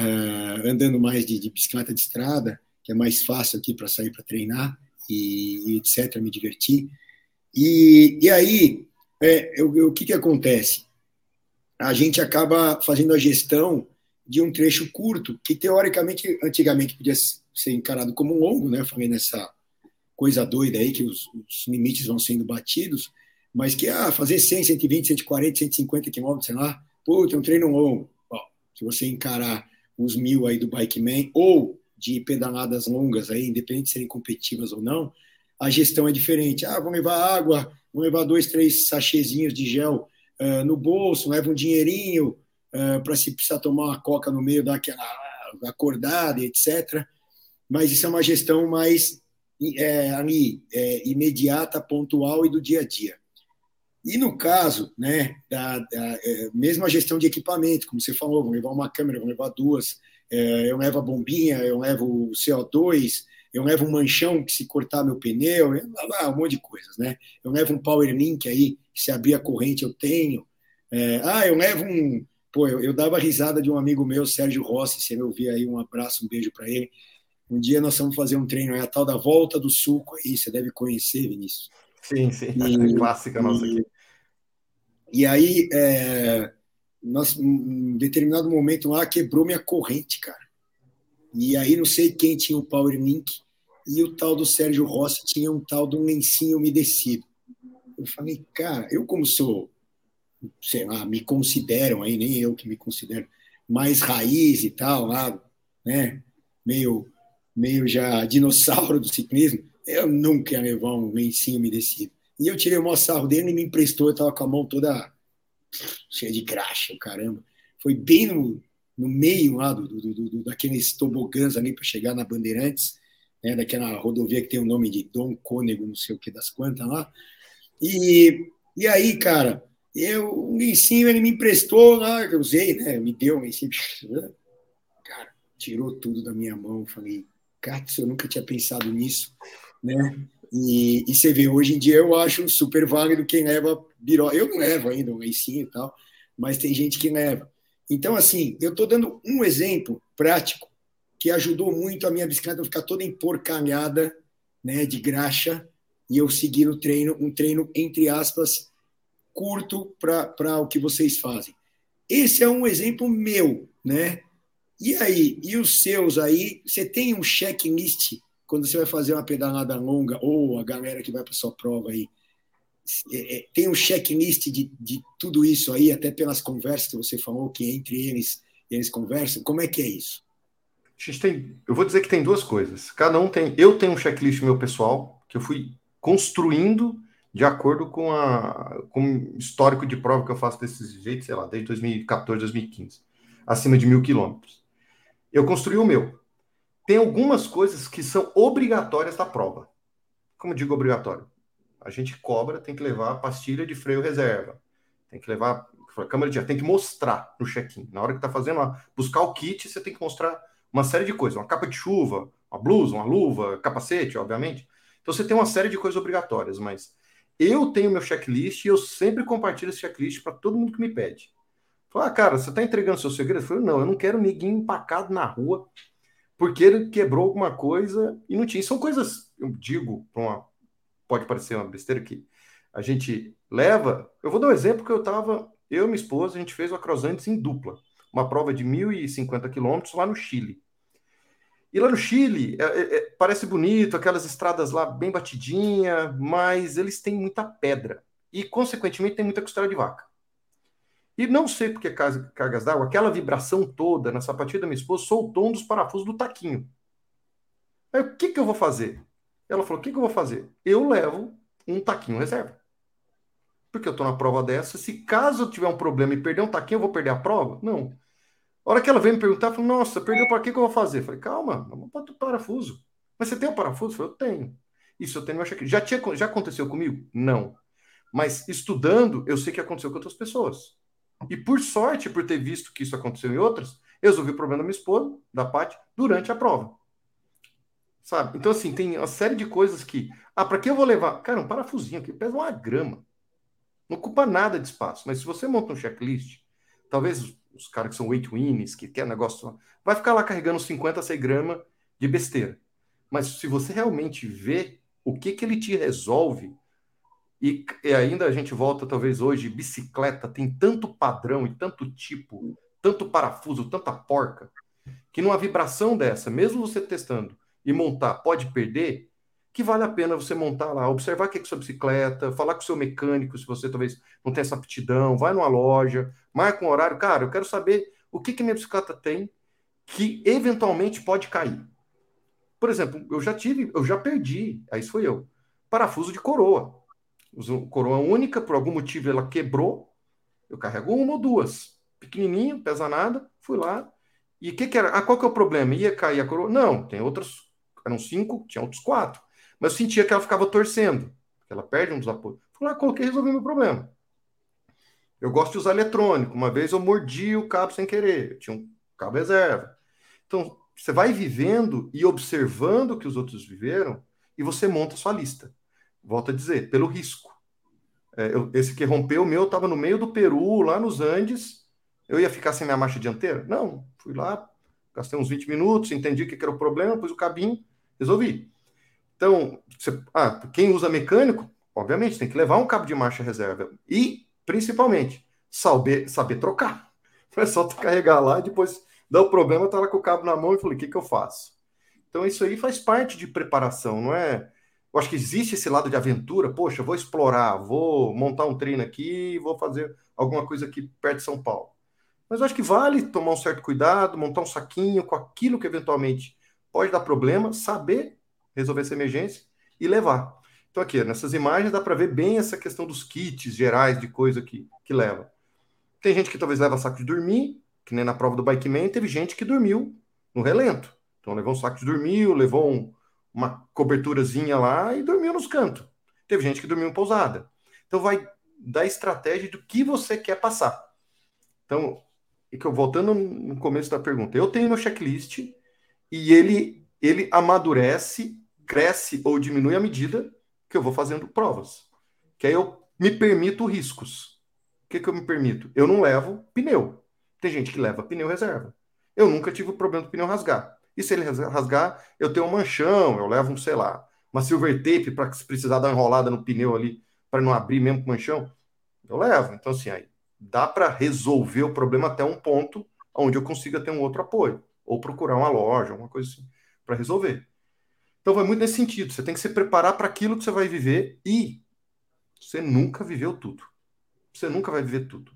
uh, andando mais de, de, bicicleta de estrada, que é mais fácil aqui para sair para treinar e, e, etc., me divertir. E, e aí, é, eu, o que, que acontece? A gente acaba fazendo a gestão de um trecho curto, que teoricamente, antigamente podia ser encarado como longo, né? Falei nessa coisa doida aí, que os, os limites vão sendo batidos, mas que, ah, fazer 100, 120, 140, 150 quilômetros, sei lá, pô, tem um treino longo. Bom, se você encarar os mil aí do Bikeman, ou de pedaladas longas aí, independente de serem competitivas ou não, a gestão é diferente. Ah, vamos levar água, vamos levar dois, três sachezinhos de gel uh, no bolso, leva um dinheirinho uh, ah, para se precisar tomar uma coca no meio daquela acordada, etc. Mas isso é uma gestão mais é, ali, é, imediata, pontual e do dia a dia. E no caso, né, da, da é, mesmo a gestão de equipamento, como você falou, vão levar uma câmera, vão levar duas, é, eu levo a bombinha, eu levo o CO2, eu levo um manchão que se cortar meu pneu, lá, um monte de coisas, né? Eu levo um power link aí, que se abrir a corrente eu tenho. É, ah, eu levo um. Pô, eu, eu, dava risada de um amigo meu, Sérgio Rossi, se ele ouvir aí, um abraço, um beijo para ele. Um dia nós vamos fazer um treino, é a tal da volta do suco aí, você deve conhecer, Vinícius. Sim, sim, e, clássica nossa aqui. E aí, é, nós, em determinado momento lá, quebrou minha corrente, cara. E aí, não sei quem tinha o Power Link e o tal do Sérgio Rossi tinha um tal de um lencinho umedecido. Eu falei, cara, eu como sou, sei lá, me consideram aí, nem eu que me considero, mais raiz e tal, lá, né, meio, meio já *laughs* dinossauro do ciclismo, eu nunca ia levar um lencinho umedecido. E eu tirei o maior sarro dele e me emprestou, eu estava com a mão toda cheia de graxa, caramba. Foi bem no, no meio lá do, do, do daqueles tobogãs ali para chegar na Bandeirantes, né, daquela rodovia que tem o nome de Dom Cônego, não sei o que das quantas lá. E, e aí, cara, eu, o lencinho ele me emprestou lá, eu usei, né? Me deu um lencinho. *laughs* Cara, tirou tudo da minha mão. Falei, Katz, eu nunca tinha pensado nisso, né? E, e, você vê, hoje em dia eu acho super válido quem leva biró. Eu não levo ainda um lencinho e tal, mas tem gente que leva. Então, assim, eu estou dando um exemplo prático que ajudou muito a minha bicicleta ficar toda emporcalhada, né, de graxa, e eu seguir o treino, um treino, entre aspas, curto para o que vocês fazem. Esse é um exemplo meu, né? E aí, e os seus aí? Você tem um checklist quando você vai fazer uma pedalada longa, ou a galera que vai para sua prova aí, é, é, tem um checklist de, de tudo isso aí, até pelas conversas que você falou, que entre eles eles conversam. Como é que é isso? Tem, eu vou dizer que tem duas coisas. Cada um tem. Eu tenho um checklist meu pessoal, que eu fui construindo de acordo com, a, com o histórico de prova que eu faço desse jeito, sei lá, desde 2014, 2015, acima de mil quilômetros. Eu construí o meu tem algumas coisas que são obrigatórias da prova. Como digo obrigatório? A gente cobra, tem que levar pastilha de freio reserva, tem que levar câmera de ar, tem que mostrar no check-in. Na hora que está fazendo, buscar o kit, você tem que mostrar uma série de coisas, uma capa de chuva, uma blusa, uma luva, capacete, obviamente. Então você tem uma série de coisas obrigatórias, mas eu tenho meu checklist e eu sempre compartilho esse checklist para todo mundo que me pede. Fala, ah, cara, você está entregando seu segredo? Eu falei, não, eu não quero ninguém empacado na rua porque ele quebrou alguma coisa e não tinha. São coisas, eu digo, uma, pode parecer uma besteira que a gente leva. Eu vou dar um exemplo que eu estava, eu e minha esposa, a gente fez o Acrosantes em dupla, uma prova de 1.050 quilômetros lá no Chile. E lá no Chile, é, é, é, parece bonito, aquelas estradas lá bem batidinha, mas eles têm muita pedra. E, consequentemente, tem muita costela de vaca. E não sei porque cargas d'água, aquela vibração toda na sapatilha da minha esposa soltou um dos parafusos do taquinho. Aí, o que, que eu vou fazer? Ela falou: o que, que eu vou fazer? Eu levo um taquinho reserva. Porque eu estou na prova dessa. Se caso eu tiver um problema e perder um taquinho, eu vou perder a prova? Não. A hora que ela veio me perguntar, eu falei: nossa, perdeu para que, que eu vou fazer? Eu falei: calma, vamos botar o parafuso. Mas você tem o um parafuso? Eu falei: eu tenho. Isso eu tenho meu check Já, tinha, já aconteceu comigo? Não. Mas estudando, eu sei que aconteceu com outras pessoas. E por sorte, por ter visto que isso aconteceu em outras, eu resolvi o problema da minha esposa, da Paty, durante a prova. Sabe? Então, assim, tem uma série de coisas que. Ah, para que eu vou levar? Cara, um parafusinho aqui pesa uma grama. Não ocupa nada de espaço. Mas se você monta um checklist, talvez os, caras que são weight winners, que quer negócio, vai ficar lá carregando 50, 100 gramas de besteira. Mas se você realmente vê o que, que ele te resolve, e, e, ainda a gente volta, talvez hoje, bicicleta tem tanto padrão e tanto tipo, tanto parafuso, tanta porca, que numa vibração dessa, mesmo você testando e montar, pode perder, que vale a pena você montar lá, observar o que é, que é sua bicicleta, falar com o seu mecânico, se você talvez não tem essa aptidão, vai numa loja, marca um horário, cara, eu quero saber o que, que minha bicicleta tem que eventualmente pode cair. Por exemplo, eu já tive, eu já perdi, aí foi eu, parafuso de coroa coroa única, por algum motivo ela quebrou. Eu carrego uma ou duas. Pequenininho, pesa nada, fui lá. E o que, que era? Ah, qual que é o problema? Ia cair a coroa? Não, tem outros. Eram cinco, tinha outros quatro. Mas eu sentia que ela ficava torcendo. Ela perde um dos apoios. Fui lá, coloquei e resolvi meu problema. Eu gosto de usar eletrônico. Uma vez eu mordi o cabo sem querer. Eu tinha um cabo reserva. Então, você vai vivendo e observando o que os outros viveram e você monta a sua lista volto a dizer, pelo risco. É, eu, esse que rompeu o meu estava no meio do Peru, lá nos Andes. Eu ia ficar sem minha marcha dianteira? Não. Fui lá, gastei uns 20 minutos, entendi o que, que era o problema, pus o cabinho, resolvi. Então, você, ah, quem usa mecânico, obviamente, tem que levar um cabo de marcha reserva. E, principalmente, saber, saber trocar. Não *laughs* é só tu carregar lá e depois dá o problema, tá lá com o cabo na mão e falei, o que, que eu faço? Então, isso aí faz parte de preparação, não é? Eu acho que existe esse lado de aventura. Poxa, vou explorar, vou montar um treino aqui, vou fazer alguma coisa aqui perto de São Paulo. Mas eu acho que vale tomar um certo cuidado, montar um saquinho com aquilo que eventualmente pode dar problema, saber resolver essa emergência e levar. Então, aqui, nessas imagens dá para ver bem essa questão dos kits gerais de coisa que, que leva. Tem gente que talvez leva saco de dormir, que nem na prova do Bikeman, teve gente que dormiu no relento. Então levou um saco de dormir, levou um, uma coberturazinha lá e dormiu nos cantos. Teve gente que dormiu em pousada. Então vai da estratégia do que você quer passar. Então, voltando no começo da pergunta, eu tenho meu checklist e ele ele amadurece, cresce ou diminui à medida que eu vou fazendo provas. Que aí eu me permito riscos. O que, que eu me permito? Eu não levo pneu. Tem gente que leva pneu reserva. Eu nunca tive o problema do pneu rasgar. E se ele rasgar, eu tenho um manchão, eu levo um, sei lá, uma silver tape para se precisar dar uma enrolada no pneu ali, para não abrir mesmo com manchão. Eu levo. Então, assim, aí dá para resolver o problema até um ponto onde eu consiga ter um outro apoio. Ou procurar uma loja, uma coisa assim, para resolver. Então, vai muito nesse sentido. Você tem que se preparar para aquilo que você vai viver e você nunca viveu tudo. Você nunca vai viver tudo.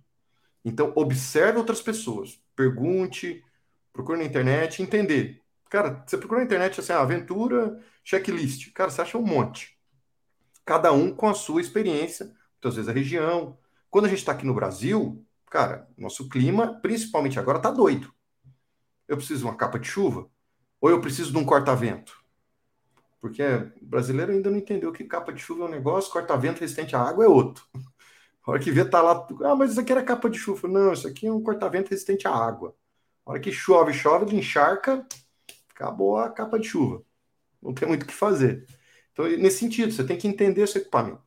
Então, observe outras pessoas. Pergunte, procure na internet, entender. Cara, você procura na internet assim, ah, aventura, checklist. Cara, você acha um monte. Cada um com a sua experiência, muitas vezes a região. Quando a gente está aqui no Brasil, cara, nosso clima, principalmente agora, tá doido. Eu preciso de uma capa de chuva? Ou eu preciso de um corta-vento? Porque o brasileiro ainda não entendeu que capa de chuva é um negócio, corta-vento resistente à água é outro. *laughs* A hora que vê, tá lá, ah, mas isso aqui era capa de chuva. Não, isso aqui é um corta-vento resistente à água. A hora que chove, chove, ele encharca, acabou a capa de chuva. Não tem muito o que fazer. Então, nesse sentido, você tem que entender esse equipamento.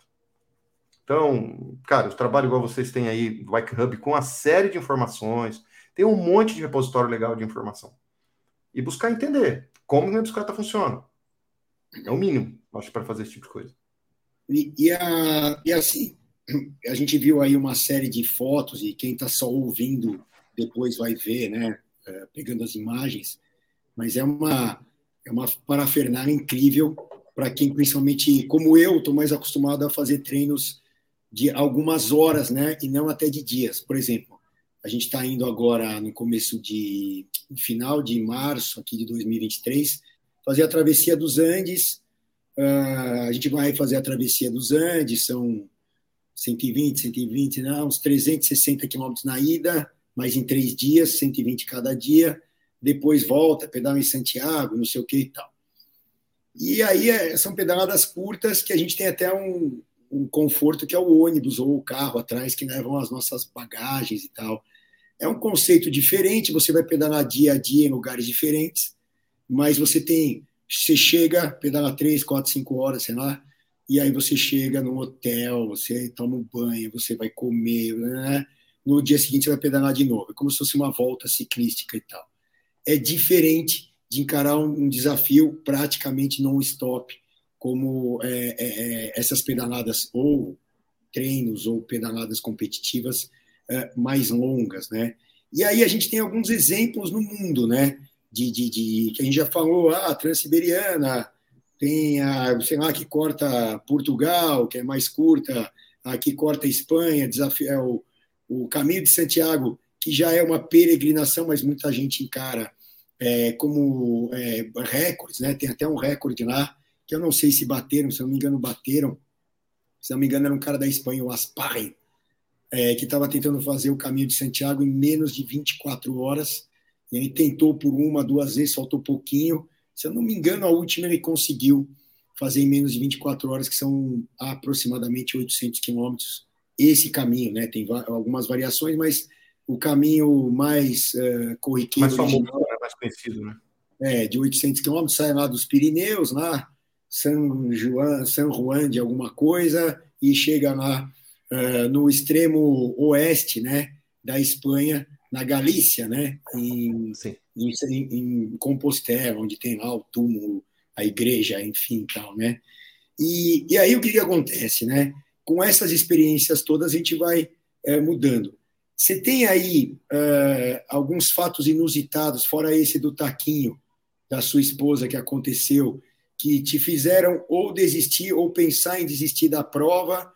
Então, cara, o trabalho igual vocês têm aí do Bike Hub com a série de informações, tem um monte de repositório legal de informação. E buscar entender como a bicicleta funciona. É o mínimo, acho, para fazer esse tipo de coisa. E, e, a, e assim, a gente viu aí uma série de fotos, e quem está só ouvindo depois vai ver, né? É, pegando as imagens, mas é uma, é uma parafernália incrível para quem, principalmente como eu, estou mais acostumado a fazer treinos de algumas horas, né, e não até de dias. Por exemplo, a gente está indo agora no começo de, no final de março aqui de 2023, fazer a travessia dos Andes. Uh, a gente vai fazer a travessia dos Andes, são 120, 120, não, uns 360 quilômetros na ida, mas em três dias, 120 cada dia, depois volta, pedala em Santiago, não sei o que e tal. E aí é, são pedaladas curtas que a gente tem até um, um conforto que é o ônibus ou o carro atrás que levam as nossas bagagens e tal. É um conceito diferente, você vai pedalar dia a dia em lugares diferentes, mas você tem, você chega, pedala três, quatro, cinco horas, sei lá, e aí você chega no hotel, você toma um banho, você vai comer, né? no dia seguinte você vai pedalar de novo. É como se fosse uma volta ciclística e tal. É diferente de encarar um, desafio praticamente non-stop, como é, é, é, essas pedaladas ou treinos ou pedaladas competitivas é, mais longas, né? E aí a gente tem alguns exemplos no mundo, né? De, de, de que a gente já falou, ah, Transiberiana, tem a, sei lá, que corta Portugal, que é mais curta, a que corta Espanha, desafio, é o, o Caminho de Santiago, que já é uma peregrinação, mas muita gente encara é, como é, recordes, né? Tem até um recorde lá, que eu não sei se bateram, se não me engano, bateram. Se não me engano, era um cara da Espanha, o Asparre, é, que estava tentando fazer o caminho de Santiago em menos de 24 horas. E ele tentou por uma, duas vezes, faltou pouquinho. Se eu não me engano, a última ele conseguiu fazer em menos de 24 horas, que são aproximadamente 800 quilômetros esse caminho, né? Tem algumas variações, mas o caminho mais uh, corriqueiro. Mais famoso, original, né? mais conhecido, né? É, de 800 quilômetros, sai lá dos Pirineus, lá, São Juan, São Juan de alguma coisa, e chega lá uh, no extremo oeste, né? Da Espanha, na Galícia, né? Em, em, em, Compostela, onde tem lá o túmulo, a igreja, enfim, tal, né? E, e aí o que, que acontece, né? com essas experiências todas, a gente vai é, mudando. Você tem aí é, alguns fatos inusitados, fora esse do taquinho da sua esposa que aconteceu, que te fizeram ou desistir ou pensar em desistir da prova,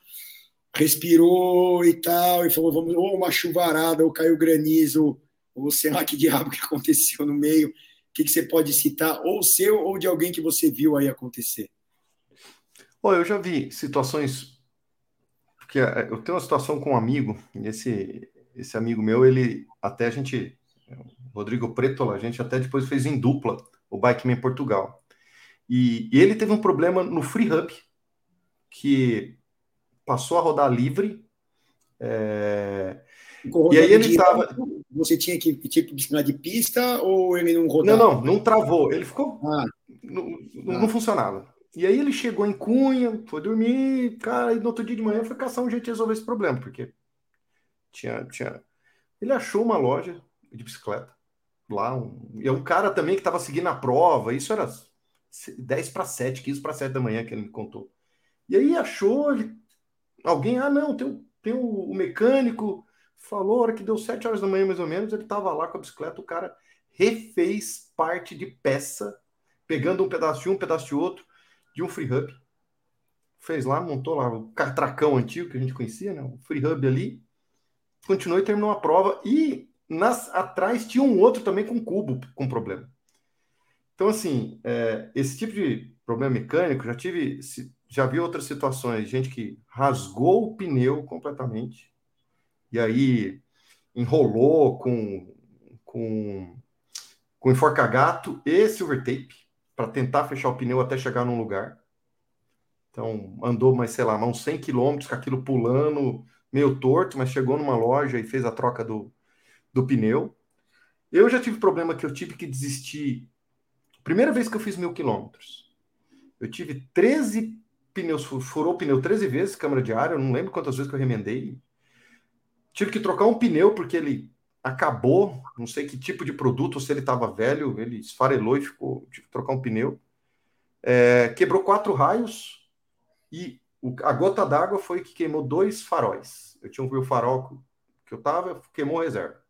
respirou e tal, e falou, vamos, ou uma chuvarada, ou caiu granizo, ou sei lá que *laughs* diabo que aconteceu no meio. O que, que você pode citar, ou seu ou de alguém que você viu aí acontecer? Oh, eu já vi situações porque é, eu tenho uma situação com um amigo, e esse, esse amigo meu, ele até a gente, Rodrigo Preto, a gente até depois fez em dupla o Bikeman Portugal. E, e ele teve um problema no Free Hub, que passou a rodar livre. É... E aí ele estava. Você tinha que tipo de pista ou ele não rodava? Não, não, não travou. Ele ficou. Ah. Não, não, ah. não funcionava. E aí ele chegou em Cunha, foi dormir, cara, e no outro dia de manhã foi caçar um jeito de resolver esse problema, porque tinha, tinha... Ele achou uma loja de bicicleta lá, um... e é um cara também que estava seguindo a prova, isso era 10 para 7, 15 para 7 da manhã que ele me contou. E aí achou, ele... alguém, ah não, tem, tem o, o mecânico, falou, hora que deu 7 horas da manhã mais ou menos, ele estava lá com a bicicleta, o cara refez parte de peça, pegando um pedaço de um, um pedaço de outro, de um free hub. Fez lá, montou lá o catracão antigo que a gente conhecia, né? O free hub ali. Continuou e terminou a prova. E nas, atrás tinha um outro também com cubo com problema. Então, assim, é, esse tipo de problema mecânico, já tive, já vi outras situações, gente que rasgou o pneu completamente, e aí enrolou com, com, com enforca-gato e silver tape, para tentar fechar o pneu até chegar num lugar. Então, andou, mais sei lá, uns 100 quilômetros com aquilo pulando, meio torto, mas chegou numa loja e fez a troca do, do pneu. Eu já tive problema que eu tive que desistir. Primeira vez que eu fiz mil quilômetros, eu tive 13 pneus, furou o pneu 13 vezes, câmara de ar, eu não lembro quantas vezes que eu remendei. Tive que trocar um pneu porque ele acabou, não sei que tipo de produto, se ele estava velho, ele esfarelou e ficou, tive que trocar um pneu. É, quebrou quatro raios e o, a gota d'água foi que queimou dois faróis. Eu tinha um farol que eu tava, queimou reserva.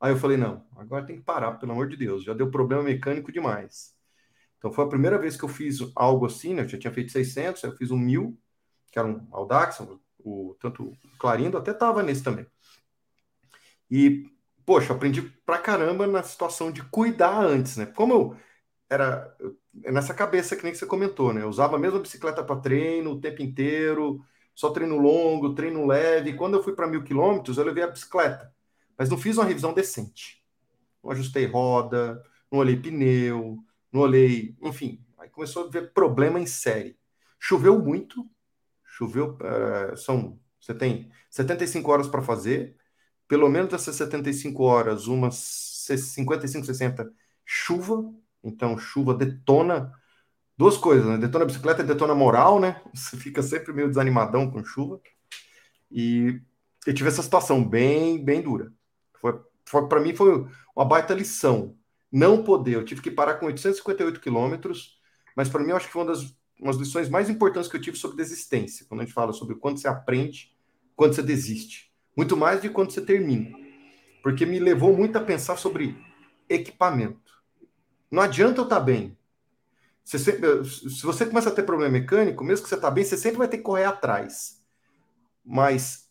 Aí eu falei, não, agora tem que parar, pelo amor de Deus, já deu problema mecânico demais. Então foi a primeira vez que eu fiz algo assim, né? Eu já tinha feito 600, eu fiz um 1000, que era um Audax, o, tanto Clarindo até tava nesse também. E poxa, aprendi pra caramba na situação de cuidar antes, né? Como eu era nessa cabeça que nem você comentou, né? Eu usava a mesma bicicleta para treino o tempo inteiro, só treino longo, treino leve. Quando eu fui para mil quilômetros, eu levei a bicicleta, mas não fiz uma revisão decente. Não ajustei roda, não olhei pneu, não olhei, enfim. Aí começou a ver problema em série. Choveu muito, choveu, uh, são, você tem 75 horas para fazer, pelo menos essas 75 horas, umas 55, 60 chuva, então chuva detona duas coisas, né? Detona a bicicleta e detona a moral, né? *laughs* Você fica sempre meio desanimadão com chuva. E eu tive essa situação bem, bem dura. Foi, foi para mim foi uma baita lição. Não poder, eu tive que parar com 858 quilômetros, mas para mim eu acho que foi uma das umas lições mais importantes que eu tive sobre desistência, quando a gente fala sobre quando você aprende, quando você desiste muito mais de quando você termina. Porque me levou muito a pensar sobre equipamento. Não adianta eu estar tá bem. Você sempre, se você começa a ter problema mecânico, mesmo que você está bem, você sempre vai ter que correr atrás. Mas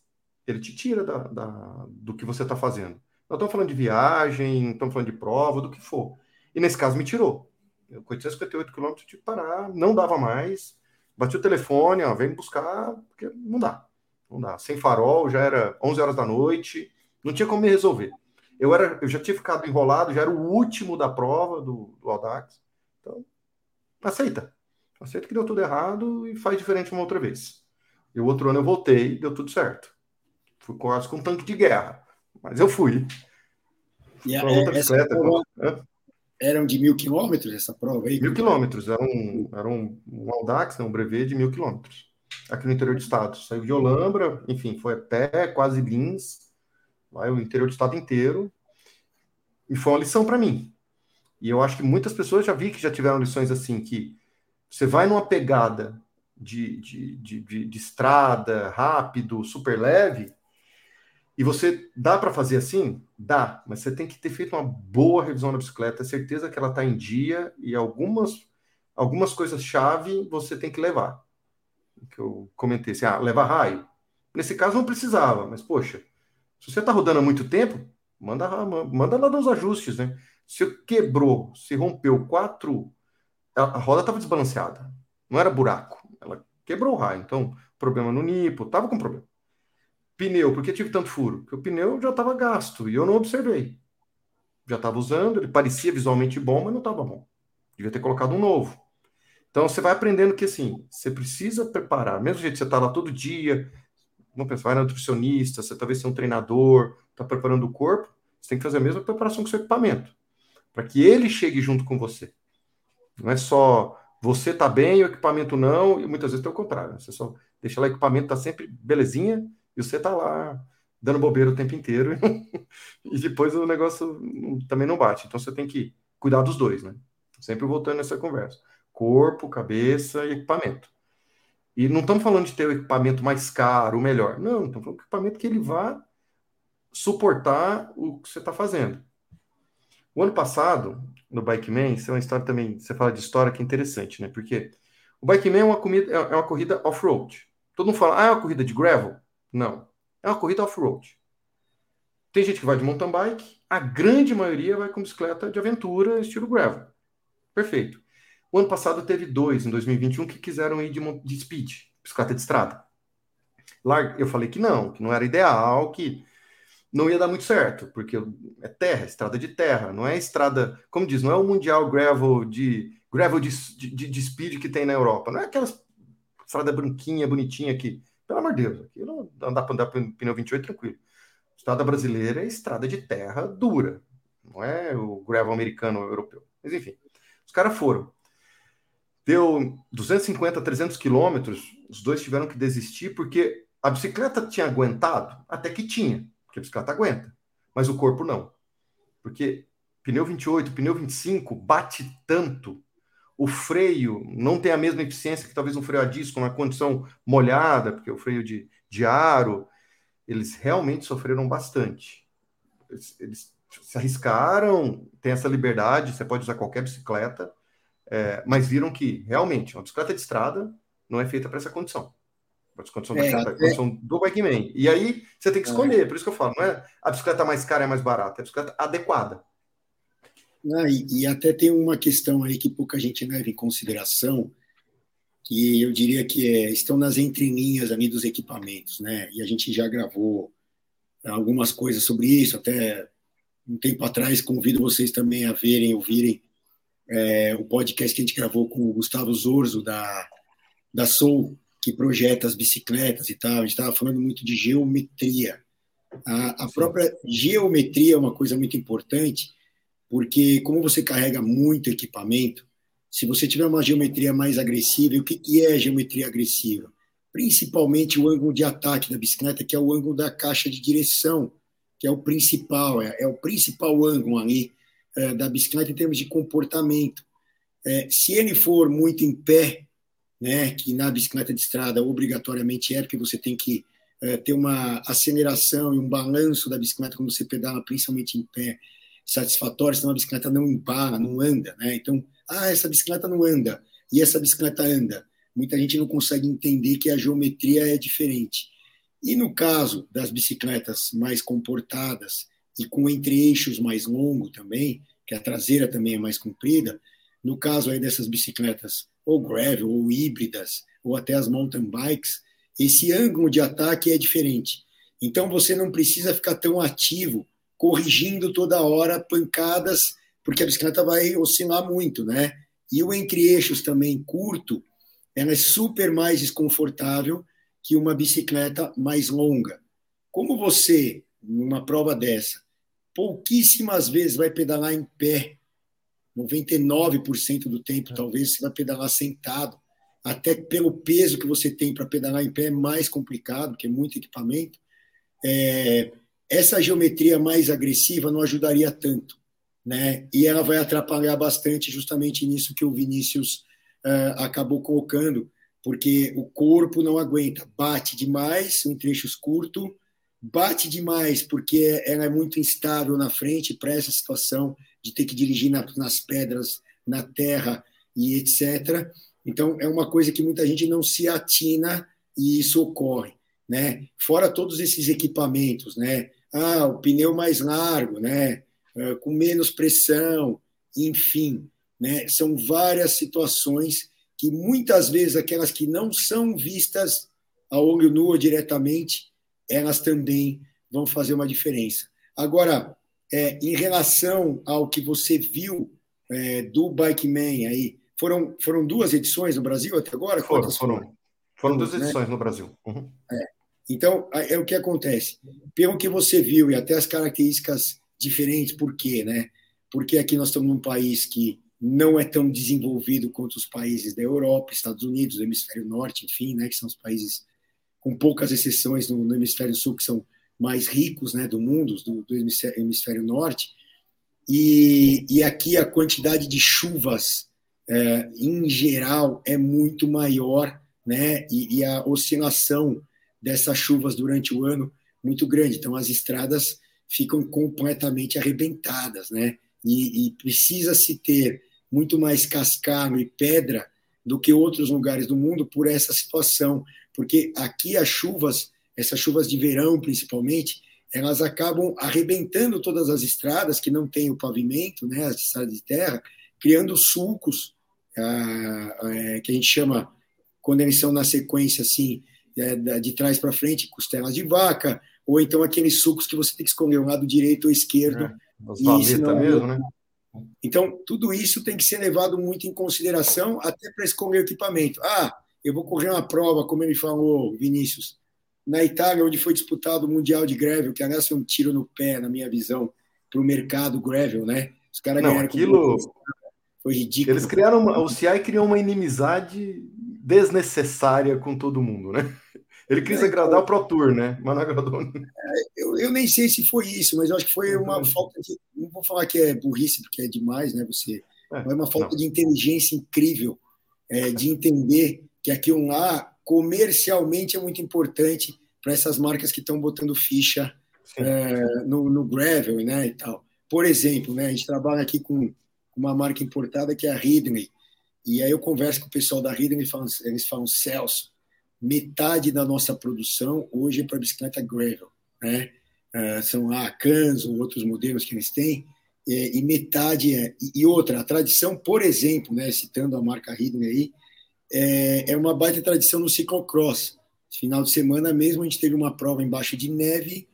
ele te tira da, da do que você está fazendo. Nós estamos falando de viagem, estamos falando de prova, do que for. E nesse caso me tirou. Eu, com 858 quilômetros, tive que parar, não dava mais. Bati o telefone, ó, vem me buscar, porque não dá. Não dá. Sem farol, já era 11 horas da noite, não tinha como me resolver. Eu, era, eu já tinha ficado enrolado, já era o último da prova do, do Audax. Então, aceita. Aceita que deu tudo errado e faz diferente uma outra vez. E o outro ano eu voltei, deu tudo certo. Fui quase com um tanque de guerra, mas eu fui. E a, outra bicicleta. Prova, eram de mil quilômetros essa prova aí? Mil quilômetros, era um, era um, um Audax, né, um brevet de mil quilômetros aqui no interior do estado. Saiu de Olambra, enfim, foi a pé, quase Lins, vai o interior do estado inteiro. E foi uma lição para mim. E eu acho que muitas pessoas já vi que já tiveram lições assim, que você vai numa pegada de, de, de, de, de estrada, rápido, super leve, e você dá para fazer assim? Dá, mas você tem que ter feito uma boa revisão da bicicleta, ter certeza que ela está em dia e algumas algumas coisas chave você tem que levar que eu comentei, assim, ah, leva raio. Nesse caso não precisava, mas poxa, se você está rodando há muito tempo, manda, manda lá nos ajustes, né? Se quebrou, se rompeu quatro, a, roda estava desbalanceada, não era buraco, ela quebrou o raio, então problema no nipo, estava com problema. Pneu, por que tive tanto furo? Porque o pneu já estava gasto e eu não observei. Já estava usando, ele parecia visualmente bom, mas não estava bom. Devia ter colocado um novo. Então você vai aprendendo que assim, você precisa preparar, mesmo jeito que você está lá todo dia, vamos pensar, vai na nutricionista, você talvez seja um treinador, está preparando o corpo, você tem que fazer a mesma preparação com o seu equipamento, para que ele chegue junto com você. Não é só você tá bem, o equipamento não, e muitas vezes tem o contrário. Você só deixa lá o equipamento tá sempre belezinha e você tá lá dando bobeira o tempo inteiro *laughs* e depois o negócio também não bate. Então você tem que cuidar dos dois, né? Sempre voltando nessa conversa. Corpo, cabeça e equipamento. E não estamos falando de ter o equipamento mais caro, o melhor. Não, estamos falando de equipamento que ele vá suportar o que você está fazendo. O ano passado, no Bikeman, isso é uma história também, você fala de história que é interessante, né? Porque o Bikeman é uma, comida, é, é uma corrida off-road. Todo mundo fala, ah, é uma corrida de gravel? Não. É uma corrida off-road. Tem gente que vai de mountain bike, a grande maioria vai com bicicleta de aventura, estilo gravel. Perfeito. O ano passado teve dois, em 2021, que quiseram ir de, de speed, bicicleta de estrada. Lá eu falei que não, que não era ideal, que não ia dar muito certo, porque é terra, estrada de terra, não é estrada, como diz, não é o mundial gravel de gravel de, de, de speed que tem na Europa, não é aquela estrada branquinha, bonitinha que, pelo amor de Deus, aquilo andar para andar pneu 28 tranquilo. Estrada brasileira é estrada de terra dura, não é o gravel americano ou europeu. Mas enfim, os caras foram. Deu 250, 300 quilômetros, os dois tiveram que desistir porque a bicicleta tinha aguentado, até que tinha porque a bicicleta aguenta, mas o corpo não. Porque pneu 28, pneu 25 bate tanto, o freio não tem a mesma eficiência que talvez um freio a disco na condição molhada, porque o freio de, de aro, eles realmente sofreram bastante. Eles, eles se arriscaram, tem essa liberdade, você pode usar qualquer bicicleta, é, mas viram que realmente uma bicicleta de estrada não é feita para essa condição a condição, é, da, condição do bikeman. E aí você tem que é. escolher, é. por isso que eu falo, não é a bicicleta mais cara é mais barata, é a bicicleta adequada. Ah, e, e, até tem uma questão aí que pouca gente leva em consideração, que eu diria que é, estão nas entrelinhas ali dos equipamentos, né? E a gente já gravou algumas coisas sobre isso, até um tempo atrás convido vocês também a verem, ouvirem é, o podcast que a gente gravou com o Gustavo Zorzo da da Soul, que projeta as bicicletas e tal. A gente estava falando muito de geometria. A, a própria geometria é uma coisa muito importante, porque como você carrega muito equipamento, se você tiver uma geometria mais agressiva, e o que, é geometria agressiva? Principalmente o ângulo de ataque da bicicleta, que é o ângulo da caixa de direção, que é o principal, é, é o principal ângulo ali é, da bicicleta em termos de comportamento. É, se ele for muito em pé, né, que na bicicleta de estrada obrigatoriamente é, porque você tem que é, ter uma aceleração e um balanço da bicicleta quando você pedala, principalmente em pé, satisfatório, senão a bicicleta não empala, não anda. Né? Então, ah, essa bicicleta não anda, e essa bicicleta anda. Muita gente não consegue entender que a geometria é diferente. E no caso das bicicletas mais comportadas e com entre-eixos mais longo também, que a traseira também é mais comprida, no caso aí dessas bicicletas ou gravel, ou híbridas, ou até as mountain bikes, esse ângulo de ataque é diferente. Então você não precisa ficar tão ativo, corrigindo toda hora pancadas, porque a bicicleta vai oscilar muito, né? E o entre-eixos também curto, ela é super mais desconfortável que uma bicicleta mais longa. Como você, numa prova dessa, pouquíssimas vezes vai pedalar em pé 99% do tempo, é. talvez, você vai pedalar sentado. Até pelo peso que você tem para pedalar em pé é mais complicado, porque é muito equipamento. É, essa geometria mais agressiva não ajudaria tanto. Né? E ela vai atrapalhar bastante justamente nisso que o Vinícius uh, acabou colocando, porque o corpo não aguenta, bate demais em trechos curtos, bate demais porque ela é muito instável na frente para essa situação de ter que dirigir na, nas pedras, na terra e etc. Então, é uma coisa que muita gente não se atina e isso ocorre. Né? Fora todos esses equipamentos, né? Ah, o pneu mais largo, né? Ah, com menos pressão, enfim, né? São várias situações que muitas vezes aquelas que não são vistas a olho nu diretamente elas também vão fazer uma diferença. Agora, é, em relação ao que você viu é, do Bike Man aí, foram, foram duas edições no Brasil até agora? Foram, foram, foram duas né? edições no Brasil. Uhum. É. Então, é o que acontece. Pelo que você viu e até as características diferentes, por quê, né? Porque aqui nós estamos num país que não é tão desenvolvido quanto os países da Europa, Estados Unidos, hemisfério norte, enfim, né, que são os países com poucas exceções no, no hemisfério sul que são mais ricos, né, do mundo, do, do hemisfério, norte. E, e, aqui a quantidade de chuvas, é, em geral, é muito maior, né, e, e a oscilação dessas chuvas durante o ano muito grande. Então, as estradas ficam completamente arrebentadas, né? E, e precisa se ter muito mais cascalho e pedra do que outros lugares do mundo por essa situação, porque aqui as chuvas, essas chuvas de verão principalmente, elas acabam arrebentando todas as estradas que não têm o pavimento, né, as estradas de terra, criando sulcos, ah, é, que a gente chama, quando eles são na sequência assim, é, de trás para frente, costelas de vaca, ou então aqueles sucos que você tem que escolher um lado direito ou esquerdo. É, e, mesmo, né? Então, tudo isso tem que ser levado muito em consideração até para escolher o equipamento. Ah, eu vou correr uma prova, como ele falou, Vinícius, na Itália, onde foi disputado o Mundial de Gravel, que aliás foi um tiro no pé, na minha visão, para o mercado Gravel, né? Os caras ganharam aquilo... Foi ridículo. Eles criaram uma... o CI criou uma inimizade desnecessária com todo mundo, né? Ele quis é, agradar o Pro Tour, né? Mas não agradou. É, eu, eu nem sei se foi isso, mas eu acho que foi uma uhum. falta de. Não vou falar que é burrice, porque é demais, né? Você. É, mas uma falta não. de inteligência incrível, é, de entender que aquilo lá, comercialmente, é muito importante para essas marcas que estão botando ficha é, no, no gravel né, e tal. Por exemplo, né, a gente trabalha aqui com uma marca importada que é a Ridley, e aí eu converso com o pessoal da Ridley e eles falam, eles falam Celso, metade da nossa produção hoje é para bicicleta gravel, né? Uh, são a Cans ou outros modelos que eles têm, é, e metade é. E outra, a tradição, por exemplo, né, citando a marca Ridley aí, é, é uma baita tradição no ciclocross. Final de semana mesmo a gente teve uma prova embaixo de neve,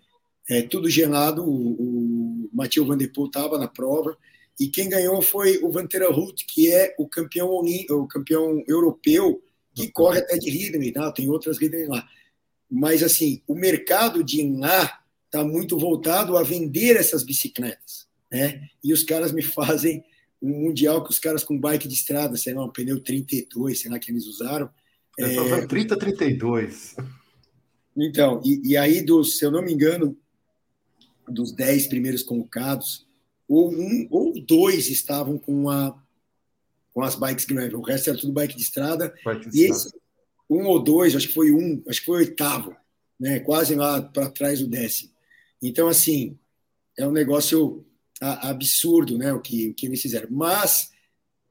é, tudo gelado, o, o Mathieu Van Der Poel estava na prova, e quem ganhou foi o Vantera Hut, que é o campeão, o campeão europeu que corre até de Ridley, tá? tem outras Ridley lá. Mas, assim, o mercado de lá está muito voltado a vender essas bicicletas. Né? E os caras me *laughs* fazem um mundial que os caras com bike de estrada, sei lá, um pneu 32, sei lá, que eles usaram. É, 30, 32. Então, e, e aí, dos, se eu não me engano, dos 10 primeiros colocados, ou um ou dois estavam com a com as bikes gravel. O resto era tudo bike de estrada. Bike de e estrada. esse, um ou dois, acho que foi um, acho que foi o oitavo, né? quase lá para trás do décimo. Então, assim, é um negócio absurdo né? o, que, o que eles fizeram. Mas,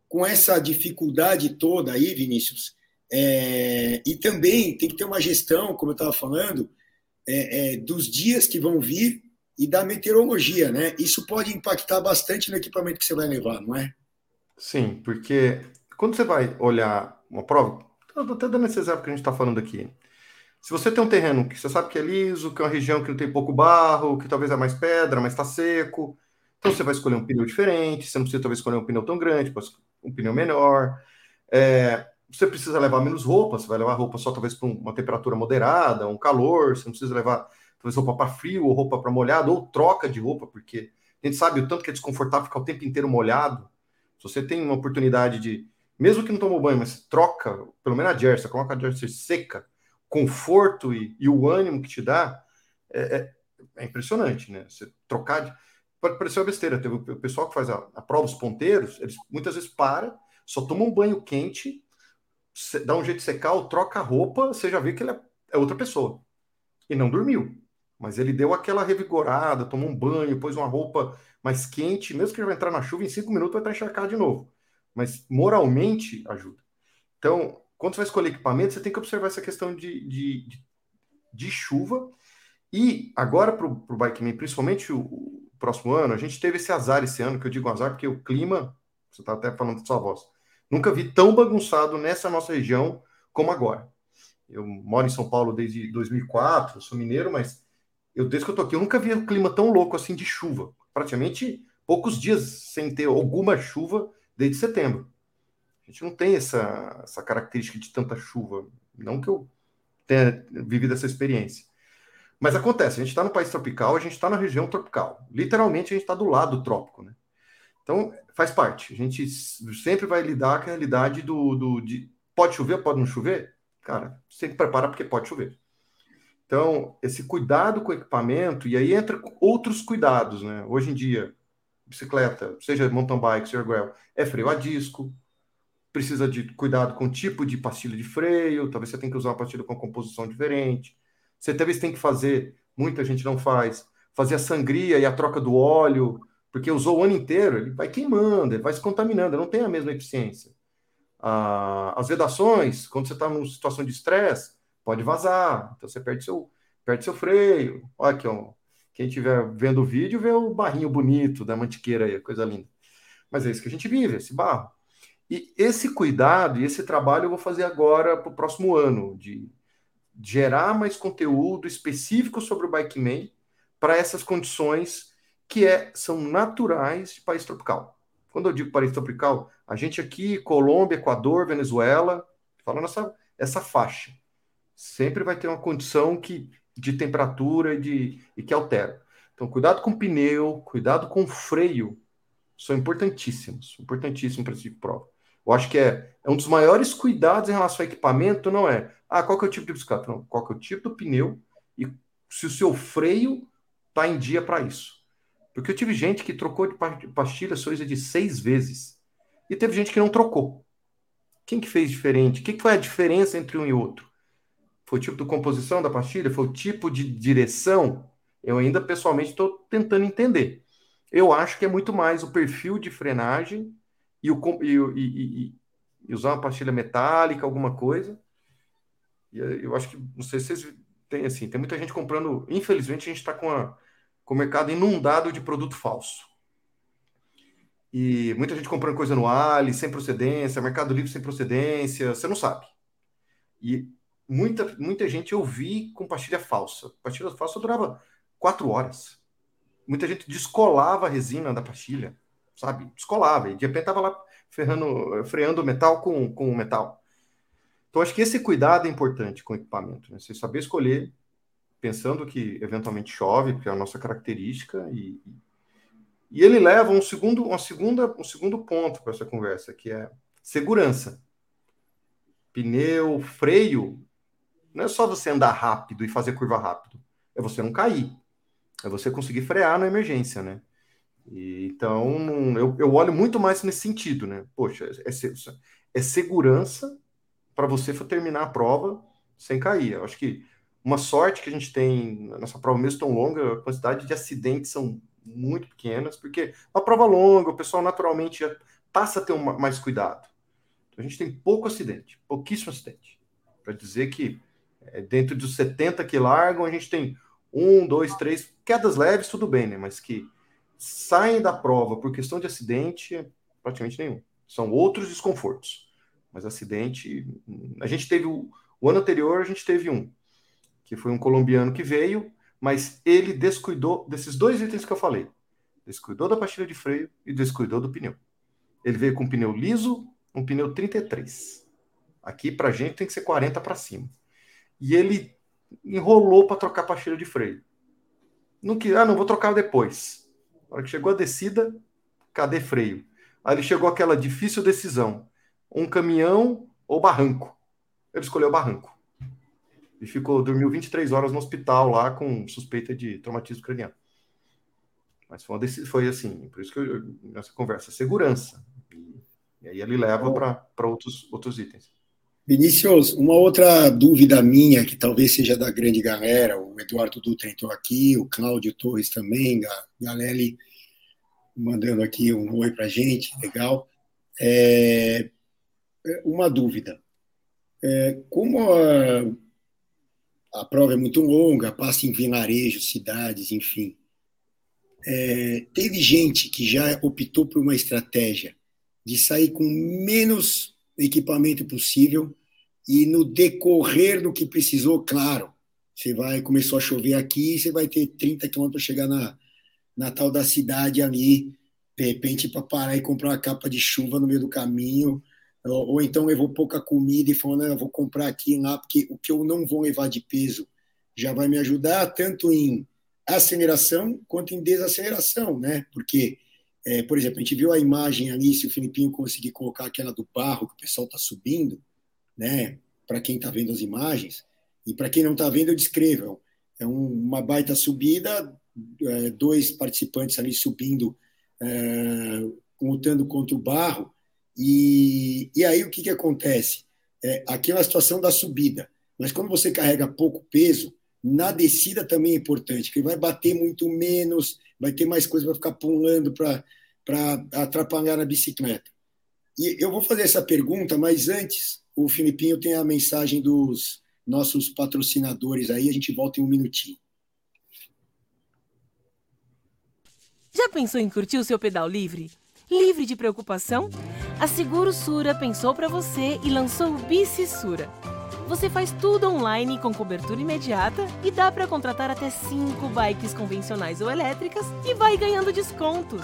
com essa dificuldade toda aí, Vinícius, é, e também tem que ter uma gestão, como eu estava falando, é, é, dos dias que vão vir e da meteorologia, né? Isso pode impactar bastante no equipamento que você vai levar, não é? Sim, porque quando você vai olhar uma prova, até dando esse exemplo que a gente está falando aqui. Se você tem um terreno que você sabe que é liso, que é uma região que não tem pouco barro, que talvez é mais pedra, mas está seco, então você vai escolher um pneu diferente, você não precisa talvez escolher um pneu tão grande, um pneu menor. É, você precisa levar menos roupa, você vai levar roupa só talvez para uma temperatura moderada, um calor, você não precisa levar talvez roupa para frio ou roupa para molhado, ou troca de roupa, porque a gente sabe o tanto que é desconfortável ficar o tempo inteiro molhado. Se você tem uma oportunidade de, mesmo que não tomou banho, mas troca, pelo menos a jersey, coloca a jersey seca, conforto e, e o ânimo que te dá, é, é, é, impressionante, né? Você trocar de. Pode parecer uma besteira. Teve o pessoal que faz a, a prova, os ponteiros, eles muitas vezes para, só toma um banho quente, dá um jeito de secar, ou troca a roupa, você já vê que ele é, é outra pessoa. E não dormiu. Mas ele deu aquela revigorada, tomou um banho, pôs uma roupa mais quente, mesmo que ele vai entrar na chuva, em cinco minutos vai estar encharcado de novo. Mas moralmente ajuda. Então, quando você vai escolher equipamento, você tem que observar essa questão de, de, de, chuva. E agora, para o Bikeman, principalmente o, o, próximo ano, a gente teve esse azar esse ano, que eu digo azar porque o clima, você está até falando de sua voz, nunca vi tão bagunçado nessa nossa região como agora. Eu moro em São Paulo desde 2004, sou mineiro, mas eu desde que eu tô aqui, eu nunca vi um clima tão louco assim de chuva. Praticamente poucos dias sem ter alguma chuva desde setembro. A gente não tem essa, essa característica de tanta chuva. Não que eu tenha vivido essa experiência. Mas acontece, a gente está no país tropical, a gente está na região tropical. Literalmente, a gente está do lado do trópico, né? Então, faz parte. A gente sempre vai lidar com a realidade do, do de pode chover, pode não chover? Cara, sempre prepara porque pode chover. Então, esse cuidado com o equipamento, e aí entra outros cuidados, né? Hoje em dia, bicicleta, seja mountain bike, seja gravel, é freio a disco, precisa de cuidado com o tipo de pastilha de freio, talvez você tenha que usar uma pastilha com composição diferente. Você talvez tem que fazer, muita gente não faz, fazer a sangria e a troca do óleo, porque usou o ano inteiro, ele vai queimando, ele vai se contaminando, não tem a mesma eficiência. Ah, as vedações, quando você está numa situação de estresse, pode vazar, então você perde seu, perde seu freio. Olha aqui, ó, quem estiver vendo o vídeo, vê o barrinho bonito da mantiqueira aí, coisa linda. Mas é isso que a gente vive, esse barro. E esse cuidado e esse trabalho eu vou fazer agora para o próximo ano, de gerar mais conteúdo específico sobre o Bike Man para essas condições que é, são naturais de país tropical. Quando eu digo país tropical, a gente aqui, Colômbia, Equador, Venezuela, falando essa, essa faixa, sempre vai ter uma condição que, de temperatura e, de, e que altera. Então, cuidado com o pneu, cuidado com o freio, são importantíssimos, importantíssimos para esse tipo de prova. Eu acho que é, é um dos maiores cuidados em relação ao equipamento, não é, ah, qual que é o tipo de bicicleta? Não, qual que é o tipo do pneu e se o seu freio está em dia para isso. Porque eu tive gente que trocou de pastilha coisa de seis vezes. E teve gente que não trocou. Quem que fez diferente? O que, que foi a diferença entre um e outro? Foi o tipo de composição da pastilha? Foi o tipo de direção? Eu ainda pessoalmente estou tentando entender. Eu acho que é muito mais o perfil de frenagem e, o, e, e, e usar uma pastilha metálica, alguma coisa. E eu acho que, não sei se vocês têm assim, tem muita gente comprando. Infelizmente, a gente está com, com o mercado inundado de produto falso. E muita gente comprando coisa no Ali, sem procedência, Mercado Livre sem procedência, você não sabe. E muita, muita gente eu vi com pastilha falsa. Pastilha falsa durava quatro horas. Muita gente descolava a resina da pastilha sabe? Descolava. E de repente estava lá ferrando, freando o metal com, com o metal. Então, acho que esse cuidado é importante com o equipamento. Né? Você saber escolher, pensando que eventualmente chove, que é a nossa característica, e, e ele leva um segundo, uma segunda, um segundo ponto para essa conversa, que é segurança. Pneu, freio, não é só você andar rápido e fazer curva rápido, é você não cair, é você conseguir frear na emergência, né? E, então, eu, eu olho muito mais nesse sentido, né? Poxa, é, é segurança para você terminar a prova sem cair. Eu acho que uma sorte que a gente tem nessa prova mesmo tão longa, a quantidade de acidentes são muito pequenas, porque uma prova longa, o pessoal naturalmente passa a ter uma, mais cuidado. Então, a gente tem pouco acidente, pouquíssimo acidente. Para dizer que dentro dos 70 que largam, a gente tem um, dois, três quedas leves, tudo bem, né? Mas que saem da prova por questão de acidente, praticamente nenhum. São outros desconfortos. Mas acidente, a gente teve o, o ano anterior, a gente teve um, que foi um colombiano que veio, mas ele descuidou desses dois itens que eu falei. Descuidou da pastilha de freio e descuidou do pneu. Ele veio com um pneu liso, um pneu 33. Aqui pra gente tem que ser 40 para cima. E ele enrolou para trocar pastilha de freio. Não que, ah, não vou trocar depois. Na hora que chegou a descida, cadê freio? Aí ele chegou aquela difícil decisão: um caminhão ou barranco? Ele escolheu barranco. E ficou, dormiu 23 horas no hospital lá com suspeita de traumatismo craniano. Mas foi, uma foi assim, por isso que eu, nessa conversa, segurança. E aí ele leva para outros, outros itens. Vinícius, uma outra dúvida minha, que talvez seja da grande galera, o Eduardo Dutra entrou aqui, o Cláudio Torres também, a Galeli mandando aqui um oi para gente, legal. É, uma dúvida. É, como a, a, prova é muito longa, passa em vilarejos, cidades, enfim, é, teve gente que já optou por uma estratégia de sair com menos equipamento possível e no decorrer do que precisou, claro, você vai, começou a chover aqui, você vai ter 30 quilômetros para chegar na, na tal da cidade ali, de repente para parar e comprar uma capa de chuva no meio do caminho, ou, ou então levou pouca comida e falou, não, eu vou comprar aqui lá, porque o que eu não vou levar de peso já vai me ajudar tanto em aceleração quanto em desaceleração, né? Porque, é, por exemplo, a gente viu a imagem ali, se o Filipinho conseguir colocar aquela do barro que o pessoal está subindo, né? Para quem está vendo as imagens, e para quem não está vendo, eu descrevo. É um, uma baita subida, é, dois participantes ali subindo, é, lutando contra o barro, e, e aí o que, que acontece? É, aqui é uma situação da subida, mas quando você carrega pouco peso, na descida também é importante, que vai bater muito menos, vai ter mais coisa para ficar pulando para atrapalhar na bicicleta. E eu vou fazer essa pergunta, mas antes, o Filipinho tem a mensagem dos nossos patrocinadores aí, a gente volta em um minutinho. Já pensou em curtir o seu pedal livre? Livre de preocupação? A Seguro Sura pensou para você e lançou o Bici Sura você faz tudo online com cobertura imediata e dá para contratar até 5 bikes convencionais ou elétricas e vai ganhando descontos.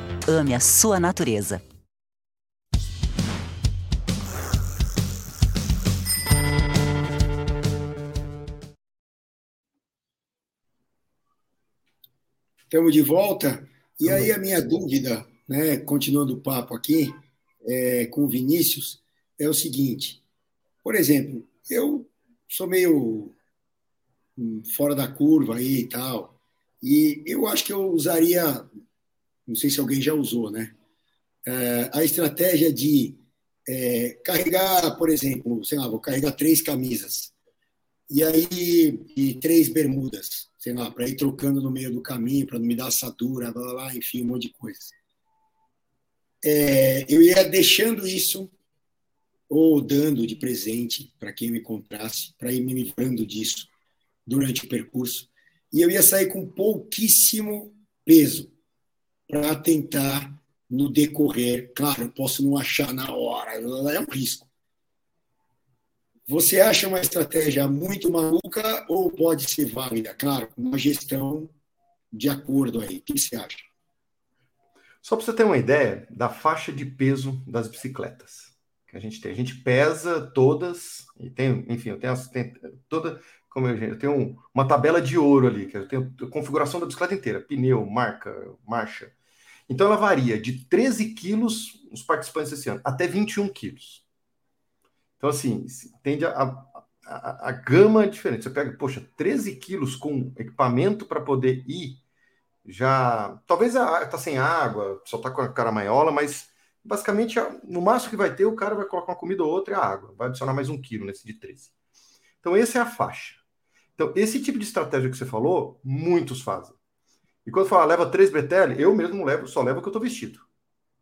Ame a sua natureza. Estamos de volta. E aí a minha dúvida, né, continuando o papo aqui é, com o Vinícius, é o seguinte. Por exemplo, eu sou meio hum, fora da curva aí e tal, e eu acho que eu usaria não sei se alguém já usou, né? É, a estratégia de é, carregar, por exemplo, sei lá, vou carregar três camisas e aí e três bermudas, sei lá, para ir trocando no meio do caminho, para não me dar assadura, blá, blá, blá, enfim, um monte de coisa. É, eu ia deixando isso ou dando de presente para quem me encontrasse, para ir me livrando disso durante o percurso. E eu ia sair com pouquíssimo peso para tentar, no decorrer, claro, eu posso não achar na hora, é um risco. Você acha uma estratégia muito maluca ou pode ser válida? Claro, uma gestão de acordo aí. O que você acha? Só para você ter uma ideia da faixa de peso das bicicletas que a gente tem. A gente pesa todas, e tem, enfim, eu tenho, tem, toda, como eu, eu tenho uma tabela de ouro ali, que eu tenho a configuração da bicicleta inteira, pneu, marca, marcha, então ela varia de 13 quilos, os participantes esse ano, até 21 quilos. Então, assim, tende a, a, a, a gama é diferente. Você pega, poxa, 13 quilos com equipamento para poder ir, já. Talvez está sem água, só está com a caramanhola, mas basicamente, no máximo que vai ter, o cara vai colocar uma comida ou outra e a água. Vai adicionar mais um quilo nesse de 13. Então, essa é a faixa. Então, esse tipo de estratégia que você falou, muitos fazem. E quando fala leva três bretelle, eu mesmo levo, só levo o que eu estou vestido.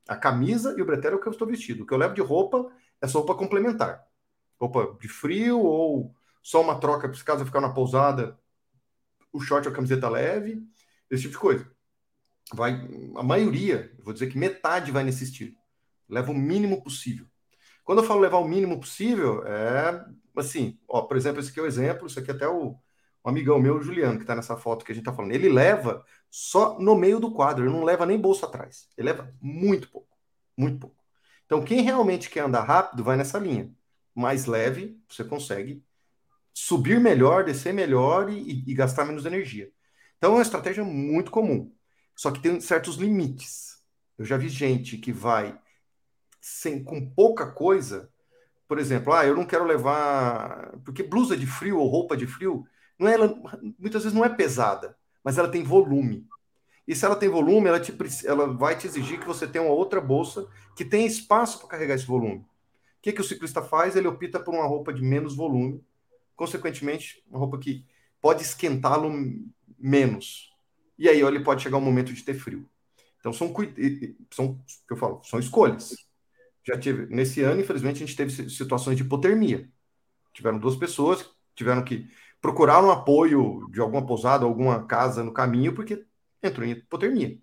A camisa e o bretelle é o que eu estou vestido. O que eu levo de roupa é só roupa complementar. Roupa de frio ou só uma troca, se caso eu ficar na pousada, o short ou a camiseta leve, esse tipo de coisa. Vai, a maioria, vou dizer que metade vai nesse estilo. Leva o mínimo possível. Quando eu falo levar o mínimo possível, é assim, ó, por exemplo, esse aqui é o exemplo, isso aqui é até o um amigão meu, o Juliano, que está nessa foto que a gente está falando. Ele leva só no meio do quadro, ele não leva nem bolsa atrás. Ele leva muito pouco, muito pouco. Então, quem realmente quer andar rápido, vai nessa linha. Mais leve, você consegue subir melhor, descer melhor e, e gastar menos energia. Então, é uma estratégia muito comum. Só que tem certos limites. Eu já vi gente que vai sem, com pouca coisa, por exemplo, ah, eu não quero levar. Porque blusa de frio ou roupa de frio, não é, muitas vezes não é pesada, mas ela tem volume. E se ela tem volume, ela, te, ela vai te exigir que você tenha uma outra bolsa que tenha espaço para carregar esse volume. O que, que o ciclista faz? Ele opta por uma roupa de menos volume, consequentemente, uma roupa que pode esquentá-lo menos. E aí ele pode chegar um momento de ter frio. Então são, são que eu falo, são escolhas. Já tive nesse ano, infelizmente, a gente teve situações de hipotermia. Tiveram duas pessoas tiveram que procurar um apoio de alguma pousada, alguma casa no caminho, porque entrou em hipotermia.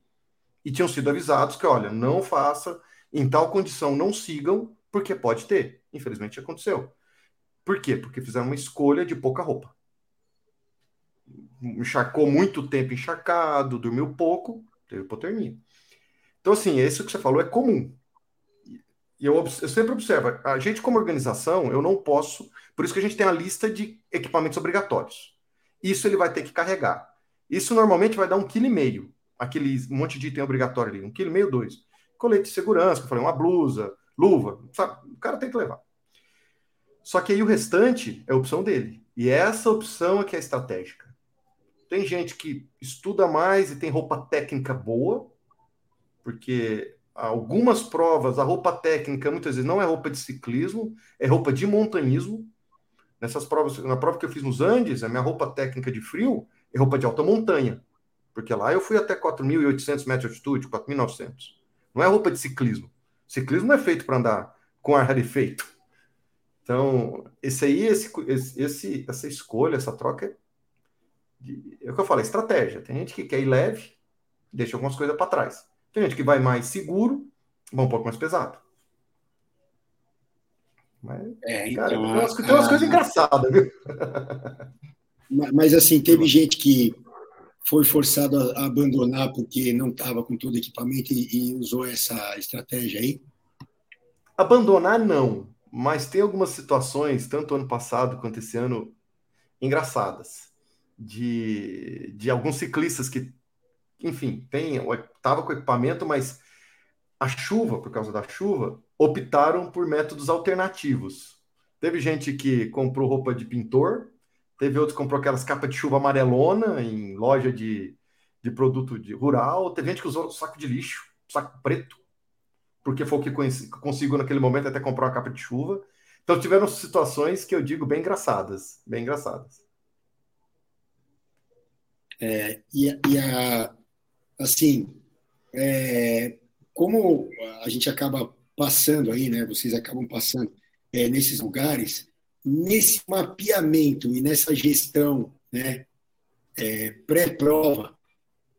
E tinham sido avisados que, olha, não faça, em tal condição não sigam, porque pode ter. Infelizmente aconteceu. Por quê? Porque fizeram uma escolha de pouca roupa. Encharcou muito tempo encharcado, dormiu pouco, teve hipotermia. Então, assim, isso que você falou é comum. E eu, eu, sempre observo, a gente como organização, eu não posso, por isso que a gente tem a lista de equipamentos obrigatórios. Isso ele vai ter que carregar. Isso normalmente vai dar um quilo e meio, aquele monte de item obrigatório ali, um quilo e meio, dois. Colete de segurança, que eu falei, uma blusa, luva, sabe? O cara tem que levar. Só que aí o restante é a opção dele. E essa opção é que é estratégica. Tem gente que estuda mais e tem roupa técnica boa, porque algumas provas, a roupa técnica muitas vezes não é roupa de ciclismo, é roupa de montanismo. Nessas provas, na prova que eu fiz nos Andes, a minha roupa técnica de frio é roupa de alta montanha, porque lá eu fui até 4.800 metros de altitude, 4.900. Não é roupa de ciclismo. Ciclismo não é feito para andar com ar rarefeito. Então, esse aí, esse, esse, essa escolha, essa troca, é, é o que eu falei, estratégia. Tem gente que quer ir leve, deixa algumas coisas para trás. Tem gente que vai mais seguro, vai um pouco mais pesado. Mas, é, então, cara, tem umas, tem umas coisas engraçadas, viu? Mas, assim, teve gente que foi forçado a abandonar porque não estava com todo o equipamento e, e, usou essa estratégia aí? Abandonar, não. Mas tem algumas situações, tanto ano passado quanto esse ano, engraçadas. De, de alguns ciclistas que, enfim, estava com equipamento, mas a chuva, por causa da chuva, optaram por métodos alternativos. Teve gente que comprou roupa de pintor, Teve outros que comprou aquelas capas de chuva amarelona em loja de, de produto de rural. Teve gente que usou saco de lixo, saco preto, porque foi o que conseguiu naquele momento até comprar uma capa de chuva. Então tiveram situações que eu digo bem engraçadas, bem engraçadas. É, e, e a, assim, é, como a gente acaba passando aí, né? Vocês acabam passando é, nesses lugares, nesse mapeamento e nessa gestão né, é, pré-prova,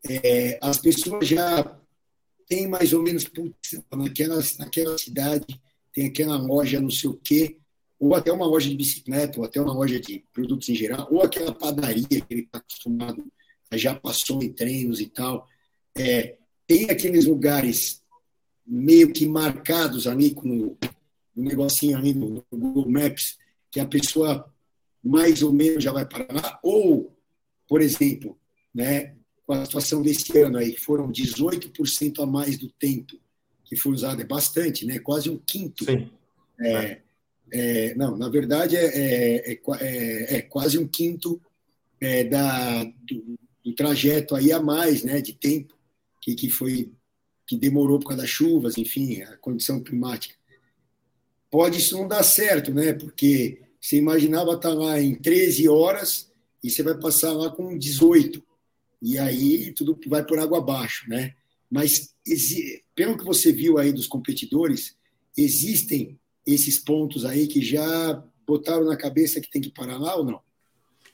é, as pessoas já têm mais ou menos, putz, naquela, naquela cidade tem aquela loja não sei o quê, ou até uma loja de bicicleta, ou até uma loja de produtos em geral, ou aquela padaria que ele está acostumado, já passou em treinos e tal. É, tem aqueles lugares meio que marcados ali com um negocinho ali no, Google Maps, que a pessoa mais ou menos já vai para lá, ou, por exemplo, né, com a situação desse ano aí, foram 18% a mais do tempo que foi usado, é bastante, né? quase um quinto. Sim. É, é, não, na verdade, é, é, é, é, é quase um quinto da, do, do, trajeto aí a mais né, de tempo que, que foi que demorou por causa das chuvas, enfim, a condição climática pode isso não dar certo, né? Porque você imaginava estar lá em 13 horas e você vai passar lá com 18. E aí tudo vai por água abaixo, né? Mas pelo que você viu aí dos competidores, existem esses pontos aí que já botaram na cabeça que tem que parar lá ou não?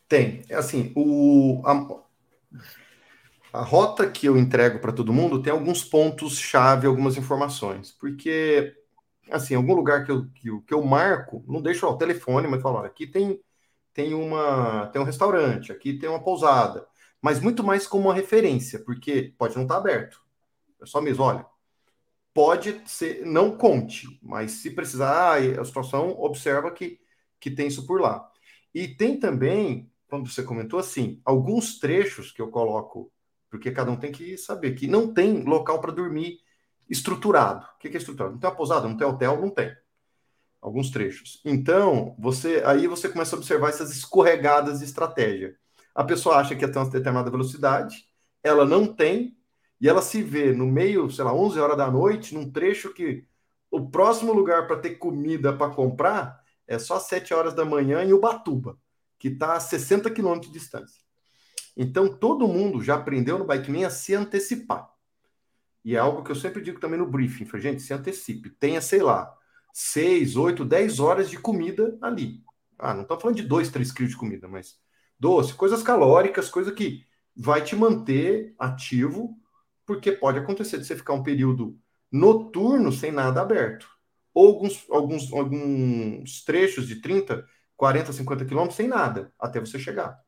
Tem. É assim, o, a, a rota que eu entrego para todo mundo tem alguns pontos-chave, algumas informações. Porque assim, algum lugar que eu, que, que eu marco, não deixo o telefone, mas falo, aqui tem, tem, uma, tem um restaurante, aqui tem uma pousada, mas muito mais como uma referência, porque pode não estar tá aberto. É só mesmo, olha, pode ser, não conte, mas se precisar, ah, a situação observa que, que tem isso por lá. E tem também, quando você comentou assim, alguns trechos que eu coloco, porque cada um tem que saber que não tem local para dormir estruturado. O que é estruturado? Não tem uma pousada, não tem hotel, não tem. Alguns trechos. Então, você aí você começa a observar essas escorregadas de estratégia. A pessoa acha que ia ter uma determinada velocidade, ela não tem, e ela se vê no meio, sei lá, 11 horas da noite, num trecho que o próximo lugar para ter comida para comprar é só 7 horas da manhã em Ubatuba, que está a 60 quilômetros de distância. Então, todo mundo já aprendeu no Bike a se antecipar. E é algo que eu sempre digo também no briefing. Falei, gente, se antecipe. Tenha, sei lá, 6, 8, 10 horas de comida ali. Ah, não estou falando de 2, 3 quilos de comida, mas doce, coisas calóricas, coisa que vai te manter ativo porque pode acontecer de você ficar um período noturno sem nada aberto. Ou alguns, alguns, alguns trechos de 30, 40, 50 quilômetros sem nada, até você chegar.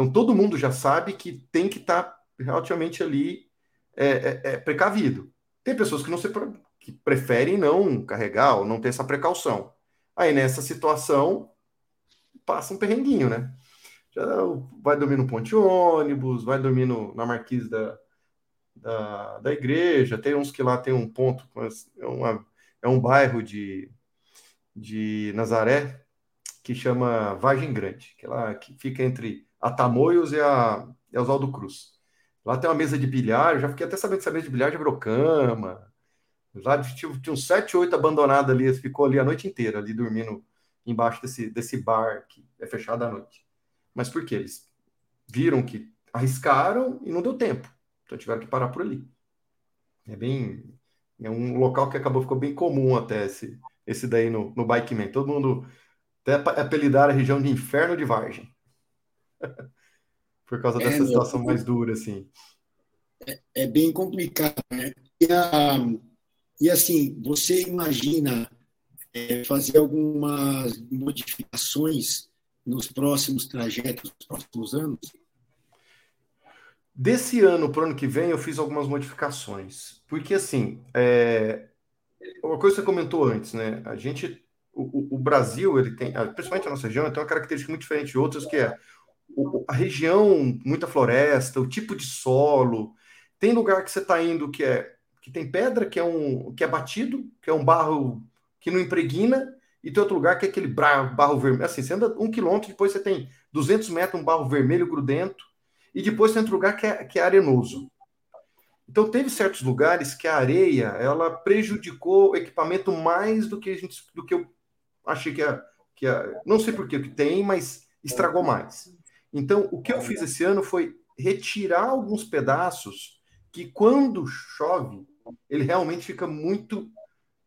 Então todo mundo já sabe que tem que estar tá relativamente ali é, é, é, precavido. Tem pessoas que não se que preferem não carregar ou não ter essa precaução. Aí nessa situação passa um perrenguinho, né? Já vai dormir no ponte ônibus, vai dormir no, na marquise da, da, da igreja, tem uns que lá tem um ponto, é, uma, é um bairro de, de Nazaré que chama Vargem Grande, que, é lá, que fica entre a Tamoios e a, e a Oswaldo Cruz. Lá tem uma mesa de bilhar, eu já fiquei até sabendo que essa mesa de bilhar já virou cama. Lá tinha, tinha uns sete, oito abandonados ali, ficou ali a noite inteira, ali dormindo embaixo desse, desse bar que é fechado à noite. Mas por quê? Eles viram que arriscaram e não deu tempo. Então tiveram que parar por ali. É bem. É um local que acabou ficou bem comum até esse, esse daí no, no Bike Man. Todo mundo até apelidar a região de inferno de Vargem. *laughs* por causa é, dessa situação mais dura, assim. É, é bem complicado, né? E, a, e assim, você imagina é, fazer algumas modificações nos próximos trajetos, nos próximos anos? Desse ano para o ano que vem, eu fiz algumas modificações. Porque, assim, é... uma coisa que você comentou antes, né? A gente, o, o, Brasil, ele tem, principalmente a nossa região, tem uma característica muito diferente de outras, que é a região, muita floresta, o tipo de solo. Tem lugar que você está indo que é que tem pedra, que é um que é batido, que é um barro que não impregna, e tem outro lugar que é aquele barro, vermelho. Assim, você anda um quilômetro, depois você tem 200 metros, um barro vermelho grudento e depois tem outro lugar que é, que é arenoso. Então teve certos lugares que a areia ela prejudicou o equipamento mais do que a gente, do que eu achei que a, que a, não sei por que tem, mas estragou mais. Então o que eu fiz esse ano foi retirar alguns pedaços que quando chove ele realmente fica muito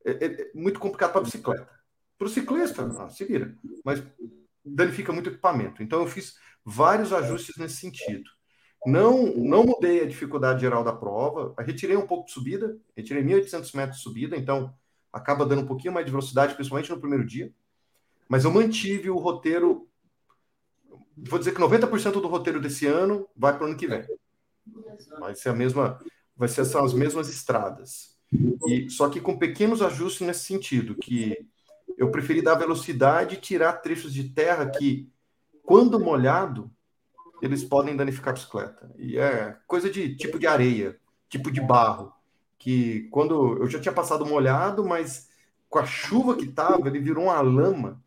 é, é, muito complicado para a bicicleta. Para o ciclista, ah, se vira, mas danifica muito o equipamento. Então eu fiz vários ajustes nesse sentido. Não, não mudei a dificuldade geral da prova, retirei um pouco de subida, retirei 1.800 metros de subida, então acaba dando um pouquinho mais de velocidade, principalmente no primeiro dia. Mas eu mantive o roteiro, vou dizer que 90% do roteiro desse ano vai para o ano que vem. Vai ser a mesma, vai ser são as mesmas estradas. E só que com pequenos ajustes nesse sentido, que eu preferi dar velocidade e tirar trechos de terra que quando molhado, eles podem danificar a bicicleta. E é coisa de tipo de areia, tipo de barro, que quando eu já tinha passado molhado, mas com a chuva que tava, ele virou uma lama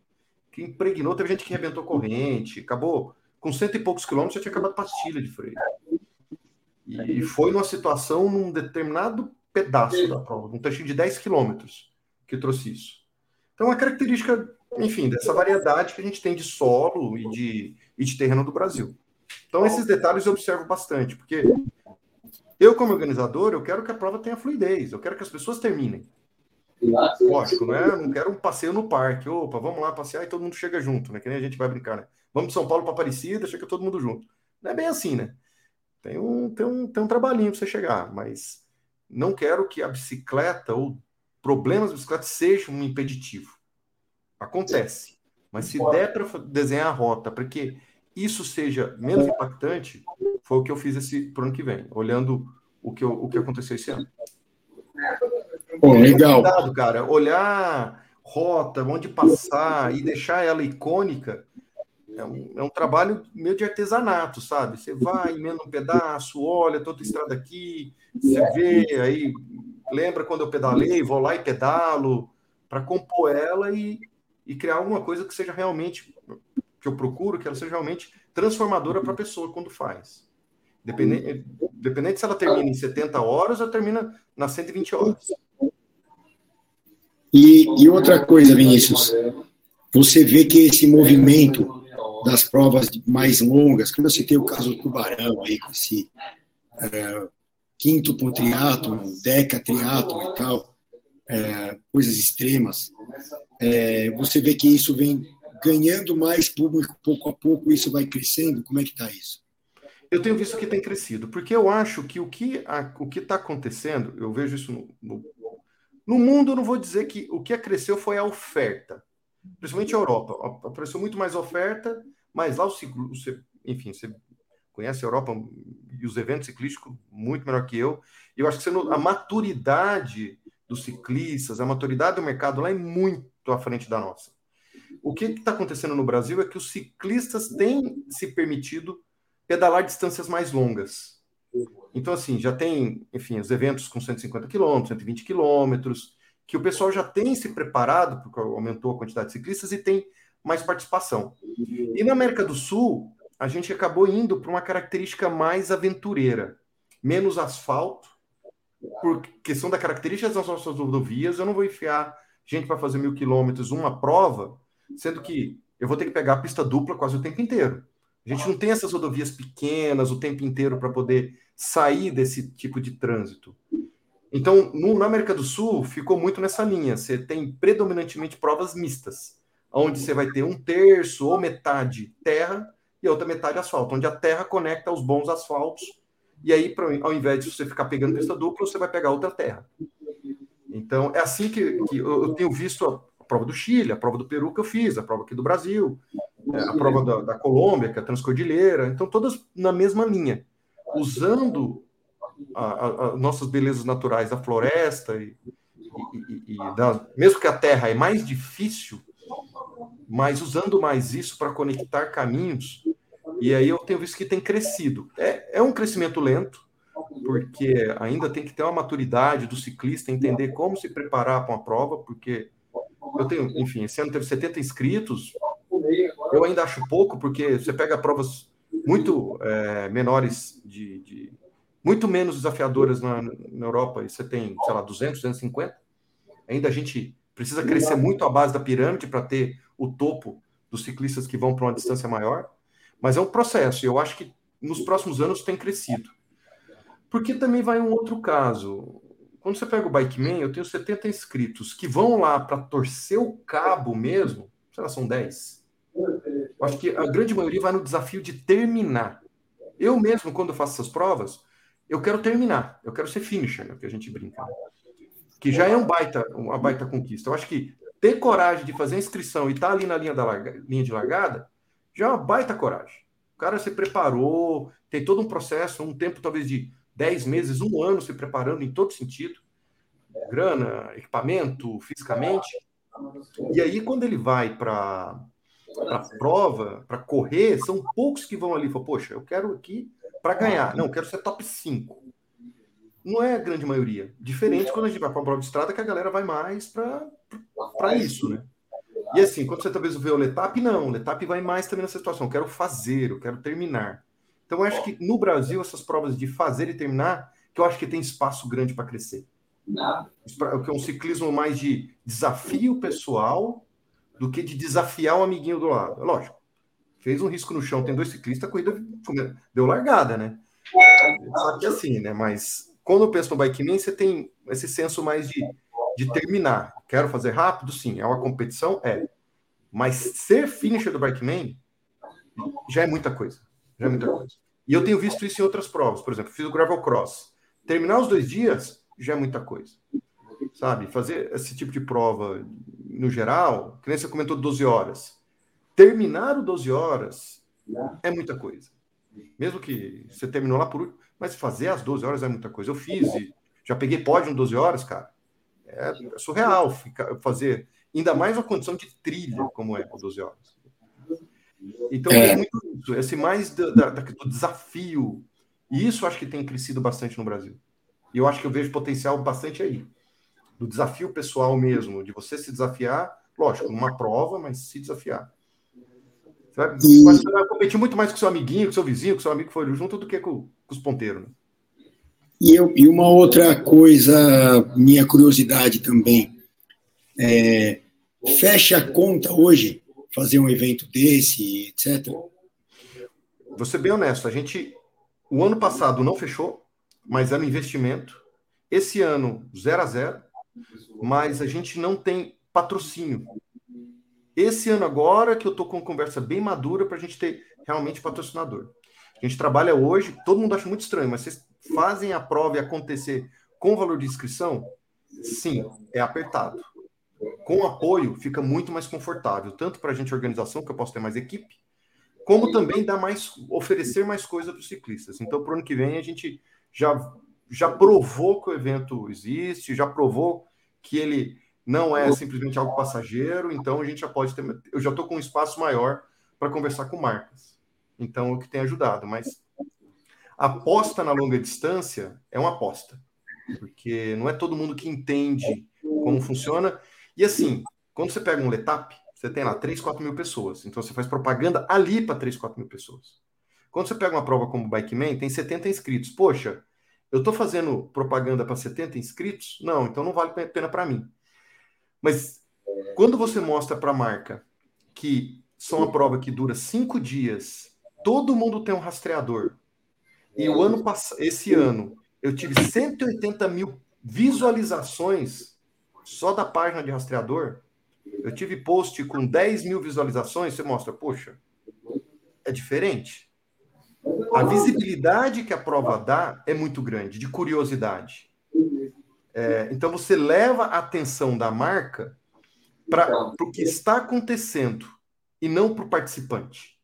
que impregnou. Teve gente que arrebentou corrente, acabou com cento e poucos quilômetros, já tinha acabado pastilha de freio. E foi numa situação, num determinado pedaço da prova, um trechinho de 10 quilômetros, que trouxe isso. Então, a característica enfim, dessa variedade que a gente tem de solo e de, e de terreno do Brasil. Então, esses detalhes eu observo bastante, porque eu, como organizador, eu quero que a prova tenha fluidez, eu quero que as pessoas terminem. Lógico, né? Não quero um passeio no parque. Opa, vamos lá passear e todo mundo chega junto, né? Que nem a gente vai brincar, né? Vamos de São Paulo para Aparecida, chega todo mundo junto. Não é bem assim, né? Tem um, tem um, tem um trabalhinho para você chegar, mas não quero que a bicicleta ou problemas da bicicleta sejam um impeditivo. Acontece. Mas se der para desenhar a rota para que isso seja menos impactante, foi o que eu fiz esse pro ano que vem, olhando o que, o que aconteceu esse ano. Legal. Cuidado, cara. Olhar rota, onde passar e deixar ela icônica é um, é um trabalho meio de artesanato, sabe? Você vai, emenda um pedaço, olha toda a estrada aqui, você vê, aí lembra quando eu pedalei, vou lá e pedalo, para compor ela e, e criar alguma coisa que seja realmente, que eu procuro, que ela seja realmente transformadora para a pessoa quando faz. Dependente, dependente se ela termina em 70 horas ou termina nas 120 horas. E, e outra coisa, Vinícius, você vê que esse movimento das provas mais longas, como eu citei o caso do Tubarão aí, com esse é, quinto para triatlon, deca triatlon e tal, é, coisas extremas, é, você vê que isso vem ganhando mais público pouco a pouco, isso vai crescendo? Como é que está isso? Eu tenho visto que tem crescido, porque eu acho que o que o que está acontecendo, eu vejo isso no, no, no, mundo, eu não vou dizer que o que cresceu foi a oferta, principalmente a Europa. Apareceu muito mais oferta, mas lá o, o enfim, você conhece a Europa e os eventos ciclísticos muito melhor que eu. E eu acho que a maturidade dos ciclistas, a maturidade do mercado lá é muito à frente da nossa. O que está acontecendo no Brasil é que os ciclistas têm se permitido pedalar distâncias mais longas. Então, assim, já tem, enfim, os eventos com 150 quilômetros, 120 quilômetros, que o pessoal já tem se preparado, porque aumentou a quantidade de ciclistas e tem mais participação. E na América do Sul, a gente acabou indo para uma característica mais aventureira, menos asfalto, por questão da característica das nossas rodovias, eu não vou enfiar gente para fazer mil quilômetros uma prova, sendo que eu vou ter que pegar a pista dupla quase o tempo inteiro. A gente não tem essas rodovias pequenas o tempo inteiro para poder sair desse tipo de trânsito. Então, no, na América do Sul, ficou muito nessa linha. Você tem predominantemente provas mistas, onde você vai ter um terço ou metade terra e a outra metade asfalto, onde a terra conecta os bons asfaltos. E aí, pra, ao invés de você ficar pegando pista dupla, você vai pegar outra terra. Então, é assim que, que eu, eu tenho visto prova do Chile, a prova do Peru que eu fiz, a prova aqui do Brasil, é, a prova da, da, Colômbia, que é a Transcordilheira, então todas na mesma linha, usando as nossas belezas naturais, a floresta, e, e, e da, mesmo que a terra é mais difícil, mas usando mais isso para conectar caminhos, e aí eu tenho visto que tem crescido. É, é um crescimento lento, porque ainda tem que ter uma maturidade do ciclista, entender como se preparar para uma prova, porque eu tenho, enfim, esse ano teve 70 inscritos, eu ainda acho pouco, porque você pega provas muito é, menores, de, de, muito menos desafiadoras na, na Europa, e você tem, sei lá, 200, 250. Ainda a gente precisa crescer muito a base da pirâmide para ter o topo dos ciclistas que vão para uma distância maior. Mas é um processo, e eu acho que nos próximos anos tem crescido. Porque também vai um outro caso. Quando você pega o Bikeman, eu tenho 70 inscritos que vão lá para torcer o cabo mesmo, sei lá, são 10. Eu acho que a grande maioria vai no desafio de terminar. Eu mesmo, quando faço essas provas, eu quero terminar, eu quero ser finisher, né, que a gente brinca. Que já é um baita, uma baita conquista. Eu acho que ter coragem de fazer a inscrição e estar tá ali na linha, da larga, linha de largada já é uma baita coragem. O cara se preparou, tem todo um processo, um tempo talvez de 10 meses, um ano se preparando em todo sentido. Grana, equipamento, fisicamente. E aí, quando ele vai para para prova, para correr, são poucos que vão ali e falam, poxa, eu quero aqui para ganhar. Não, eu quero ser top 5. Não é a grande maioria. Diferente quando a gente vai para uma prova de estrada, que a galera vai mais para isso, né? E assim, quando você talvez vê o Letap, não. O Letap vai mais também nessa situação. Eu quero fazer, eu quero terminar. Então, eu acho que no Brasil, essas provas de fazer e terminar, que eu acho que tem espaço grande para crescer. O que é um ciclismo mais de desafio pessoal do que de desafiar o amiguinho do lado. Lógico, fez um risco no chão, tem dois ciclistas, a corrida deu largada, né? Só que assim, né? Mas quando eu penso no bike man, você tem esse senso mais de, de terminar. Quero fazer rápido? Sim. É uma competição? É. Mas ser finisher do bike man já é muita coisa. Já é muita coisa. E eu tenho visto isso em outras provas. Por exemplo, fiz o gravel cross. Terminar os dois dias já é muita coisa. sabe? Fazer esse tipo de prova no geral, que nem você comentou 12 horas. Terminar o 12 horas é muita coisa. Mesmo que você terminou lá por último, mas fazer as 12 horas é muita coisa. Eu fiz e já peguei pódio em 12 horas, cara. É, é surreal ficar, fazer, ainda mais uma condição de trilha como é por 12 horas. Então, é, muito isso, esse mais do, da, do desafio. E isso acho que tem crescido bastante no Brasil. E eu acho que eu vejo potencial bastante aí. Do desafio pessoal mesmo, de você se desafiar, lógico, numa prova, mas se desafiar. Você vai, e... você vai competir muito mais com seu amiguinho, com seu vizinho, com seu amigo que foi junto, do que com, com os ponteiros. Né? E, eu, e uma outra coisa, minha curiosidade também. É, fecha a conta hoje fazer um evento desse, etc? Vou ser bem honesto, a gente, o ano passado não fechou, mas era um investimento. Esse ano, zero a zero, mas a gente não tem patrocínio. Esse ano agora que eu estou com conversa bem madura para a gente ter realmente patrocinador. A gente trabalha hoje, todo mundo acha muito estranho, mas vocês fazem a prova e acontecer com valor de inscrição? Sim, é apertado. Com apoio, fica muito mais confortável, tanto para a gente organização, que eu posso ter mais equipe, como também dar mais, oferecer mais coisa para os ciclistas. Então, para o ano que vem, a gente já, já provou que o evento existe, já provou que ele não é simplesmente algo passageiro, então a gente já pode ter. Eu já estou com um espaço maior para conversar com marcas. Então, é o que tem ajudado, mas aposta na longa distância é uma aposta, porque não é todo mundo que entende como funciona. E assim, quando você pega um Letap, você tem lá 3, 4 mil pessoas. Então você faz propaganda ali para 3, 4 mil pessoas. Quando você pega uma prova como o Bikeman, tem 70 inscritos. Poxa, eu estou fazendo propaganda para 70 inscritos? Não, então não vale a pena para mim. Mas quando você mostra para a marca que são uma prova que dura cinco dias, todo mundo tem um rastreador, e o ano esse ano, eu tive 180 mil visualizações só da página de rastreador. Eu tive post com 10 mil visualizações. Você mostra, poxa, é diferente. A visibilidade que a prova dá é muito grande, de curiosidade. É, então você leva a atenção da marca para o que está acontecendo e não para o participante.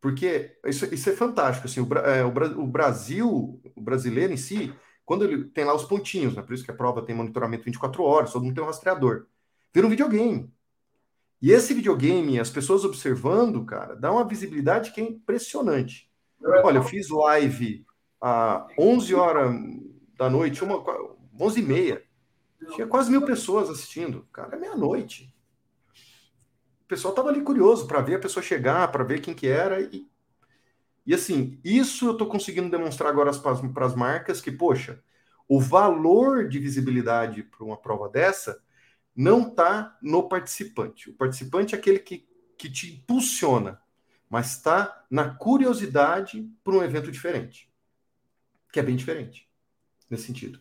Porque isso, isso é fantástico. Assim, o, é, o, o, Brasil, o brasileiro em si, quando ele tem lá os pontinhos, né? por isso que a prova tem monitoramento 24 horas, todo mundo tem um rastreador. Vira um videogame. E esse videogame, as pessoas observando, cara, dá uma visibilidade que é impressionante. Olha, eu fiz live às 11 horas da noite, uma, 11 e meia. Tinha quase mil pessoas assistindo. Cara, é meia-noite o pessoal estava ali curioso para ver a pessoa chegar, para ver quem que era. E, e assim, isso eu estou conseguindo demonstrar agora para as marcas que, poxa, o valor de visibilidade para uma prova dessa não está no participante. O participante é aquele que, que te impulsiona, mas está na curiosidade para um evento diferente, que é bem diferente nesse sentido.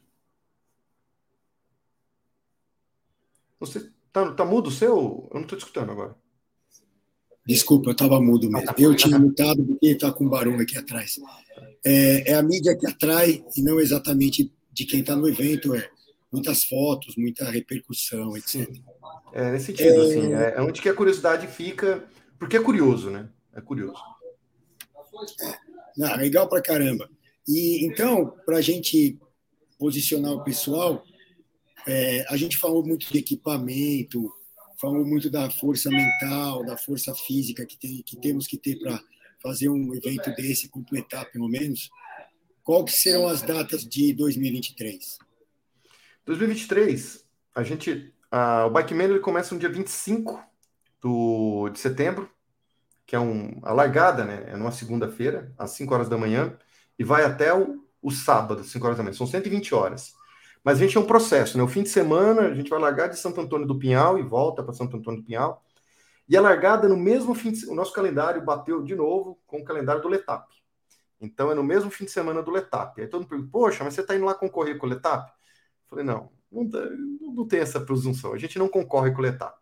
Você Tá, tá mudo o seu? Eu não estou escutando agora. Desculpa, eu estava mudo mesmo. Ah, tá eu tinha mutado porque está com barulho aqui atrás. É, é, a mídia que atrai e não exatamente de quem está no evento. É muitas fotos, muita repercussão, etc. É, nesse sentido, é... assim. É, é onde que a curiosidade fica, porque é curioso, né? É curioso. Não, legal pra caramba. E então, para a gente posicionar o pessoal, é, a gente falou muito de equipamento, falou muito da força mental, da força física que, tem, que temos que ter para fazer um evento desse, completar pelo menos. Qual que serão as datas de 2023? 2023, a gente, a, o Bike Man ele começa no dia 25 do, de setembro, que é um, a largada, né? É numa segunda-feira, às 5 horas da manhã, e vai até o, o sábado, às 5 horas da manhã. São 120 horas. Mas a gente é um processo, né? O fim de semana a gente vai largar de Santo Antônio do Pinhal e volta para Santo Antônio do Pinhal. E a largada no mesmo fim de... o nosso calendário bateu de novo com o calendário do Letap. Então é no mesmo fim de semana do Letap. Aí todo mundo pergunta: "Poxa, mas você está indo lá concorrer com o Letap?" Falei: "Não, não, não tem essa presunção. A gente não concorre com o Letap.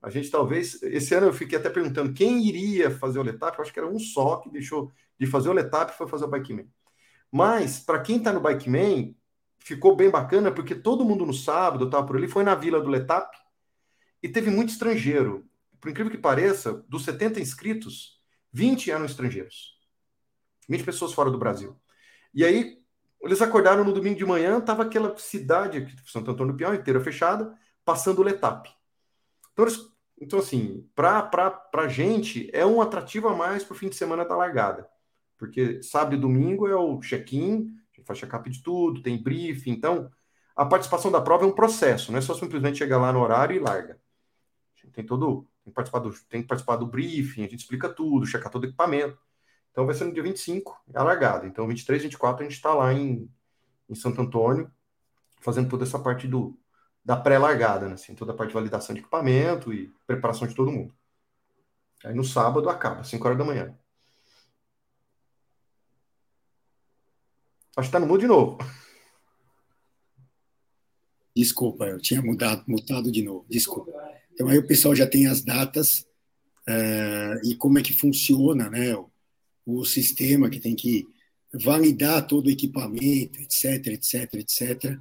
A gente talvez esse ano eu fiquei até perguntando quem iria fazer o Letap. Eu acho que era um só que deixou de fazer o Letap e foi fazer o Bikeman. Mas para quem está no Bikeman, ficou bem bacana porque todo mundo no sábado estava por ali, foi na Vila do Letap e teve muito estrangeiro. Por incrível que pareça, dos 70 inscritos, 20 eram estrangeiros. 20 pessoas fora do Brasil. E aí, eles acordaram no domingo de manhã, estava aquela cidade, Santo Antônio do Pião, inteira fechada, passando o Letap. Então, eles, então assim, para a gente, é um atrativo a mais para o fim de semana da largada. Porque sábado e domingo é o check-in, gente faz check-up de tudo, tem briefing. Então, a participação da prova é um processo, não é só simplesmente chegar lá no horário e larga. Tem todo. Tem que participar do, tem que participar do briefing, a gente explica tudo, checar todo o equipamento. Então vai ser no dia 25, é a largada. Então, 23, 24, a gente está lá em, em Santo Antônio, fazendo toda essa parte do, da pré-largada, né? assim, toda a parte de validação de equipamento e preparação de todo mundo. Aí no sábado acaba, 5 horas da manhã. Acho que está no mudo de novo. Desculpa, eu tinha mudado, mutado de novo. Desculpa. Então aí o pessoal já tem as datas uh, e como é que funciona, né? O, o sistema que tem que validar todo o equipamento, etc, etc, etc.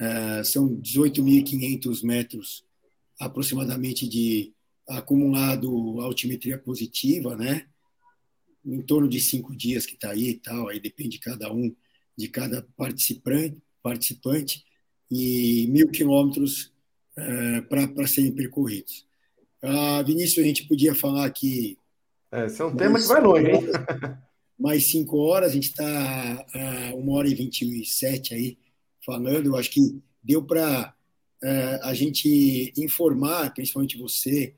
Uh, são 18.500 metros aproximadamente de acumulado altimetria positiva, né? Em torno de cinco dias que está aí e tal, aí depende de cada um de cada participante, participante e mil quilômetros uh, para serem percorridos. Uh, Vinícius, a gente podia falar aqui. É, esse é um tema que vai longe, hein? *laughs* Mais cinco horas, a gente está uh, uma hora e vinte e sete aí falando. Eu acho que deu para uh, a gente informar, principalmente você,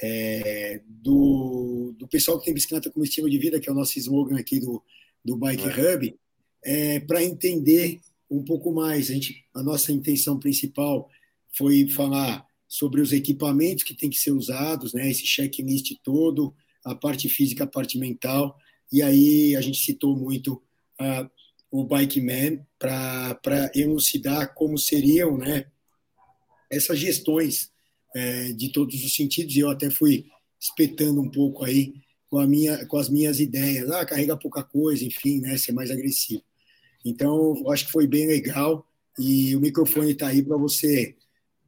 é, do, do pessoal que tem bicicleta como estilo de vida, que é o nosso slogan aqui do, do Bike é. Hub, é, para entender um pouco mais. A, gente, a nossa intenção principal foi falar sobre os equipamentos que têm que ser usados, né, esse checklist todo, a parte física, a parte mental, e aí a gente citou muito uh, o Bike Man para elucidar como seriam né, essas gestões é, de todos os sentidos, e eu até fui espetando um pouco aí com, a minha, com as minhas ideias, ah, carrega pouca coisa, enfim, né, ser mais agressivo. Então, acho que foi bem legal e o microfone está aí para você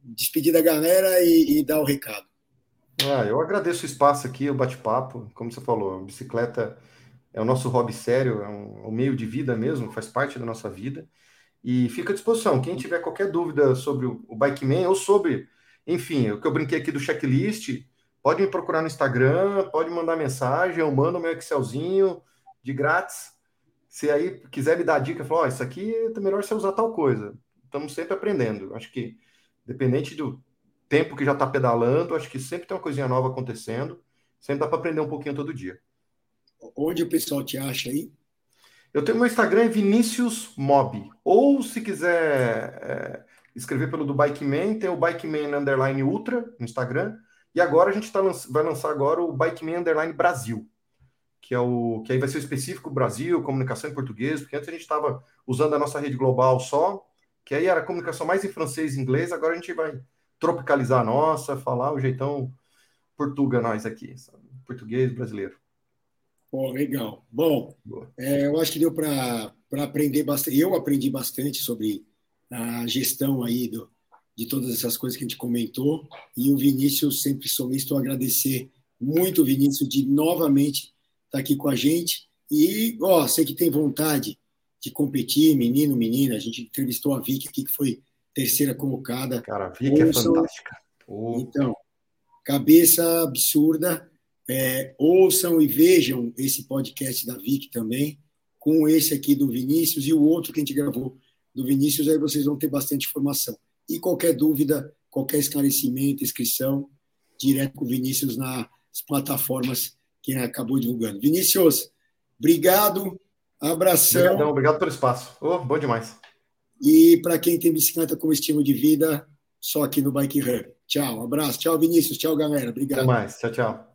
despedir da galera e, e, dar o recado. Ah, eu agradeço o espaço aqui, o bate-papo. Como você falou, bicicleta é o nosso hobby sério, é um, um, meio de vida mesmo, faz parte da nossa vida. E fica à disposição. Quem tiver qualquer dúvida sobre o, Bikeman ou sobre, enfim, o que eu brinquei aqui do checklist, pode me procurar no Instagram, pode mandar mensagem, eu mando meu Excelzinho de grátis se aí quiser me dar dica, falar, oh, isso aqui é melhor você usar tal coisa. Estamos sempre aprendendo. Acho que, dependente do tempo que já está pedalando, acho que sempre tem uma coisinha nova acontecendo. Sempre dá para aprender um pouquinho todo dia. Onde o pessoal te acha aí? Eu tenho meu Instagram é Vinícius Mob. Ou se quiser é, escrever pelo do Bikeman, tem o Bikeman Underline Ultra no Instagram. E agora a gente tá, vai lançar agora o Bikeman Underline Brasil que é o que aí vai ser específico Brasil, comunicação em português, porque antes a gente estava usando a nossa rede global só, que aí era comunicação mais em francês e inglês, agora a gente vai tropicalizar a nossa, falar o jeitão portuga nós aqui, sabe? português brasileiro. Pô, legal. Bom, é, eu acho que deu para aprender bastante. Eu aprendi bastante sobre a gestão aí do, de todas essas coisas que a gente comentou. E o Vinícius, sempre solista, agradecer muito, Vinícius, de novamente está aqui com a gente. E, ó, você que tem vontade de competir, menino, menina, a gente entrevistou a Vicky aqui, que foi terceira colocada. Cara, a Vicky é fantástica. Oh. Então, cabeça absurda. É, ouçam e vejam esse podcast da Vicky também, com esse aqui do Vinícius e o outro que a gente gravou do Vinícius, aí vocês vão ter bastante informação. E qualquer dúvida, qualquer esclarecimento, inscrição, direto com o Vinícius nas plataformas quem acabou divulgando. Vinícius, obrigado, abração. Obrigadão, obrigado pelo espaço. Oh, bom demais. E para quem tem bicicleta como estilo de vida, só aqui no Bike Hub. Tchau, abraço. Tchau, Vinícius. Tchau, galera. Obrigado. Até mais. Tchau, tchau.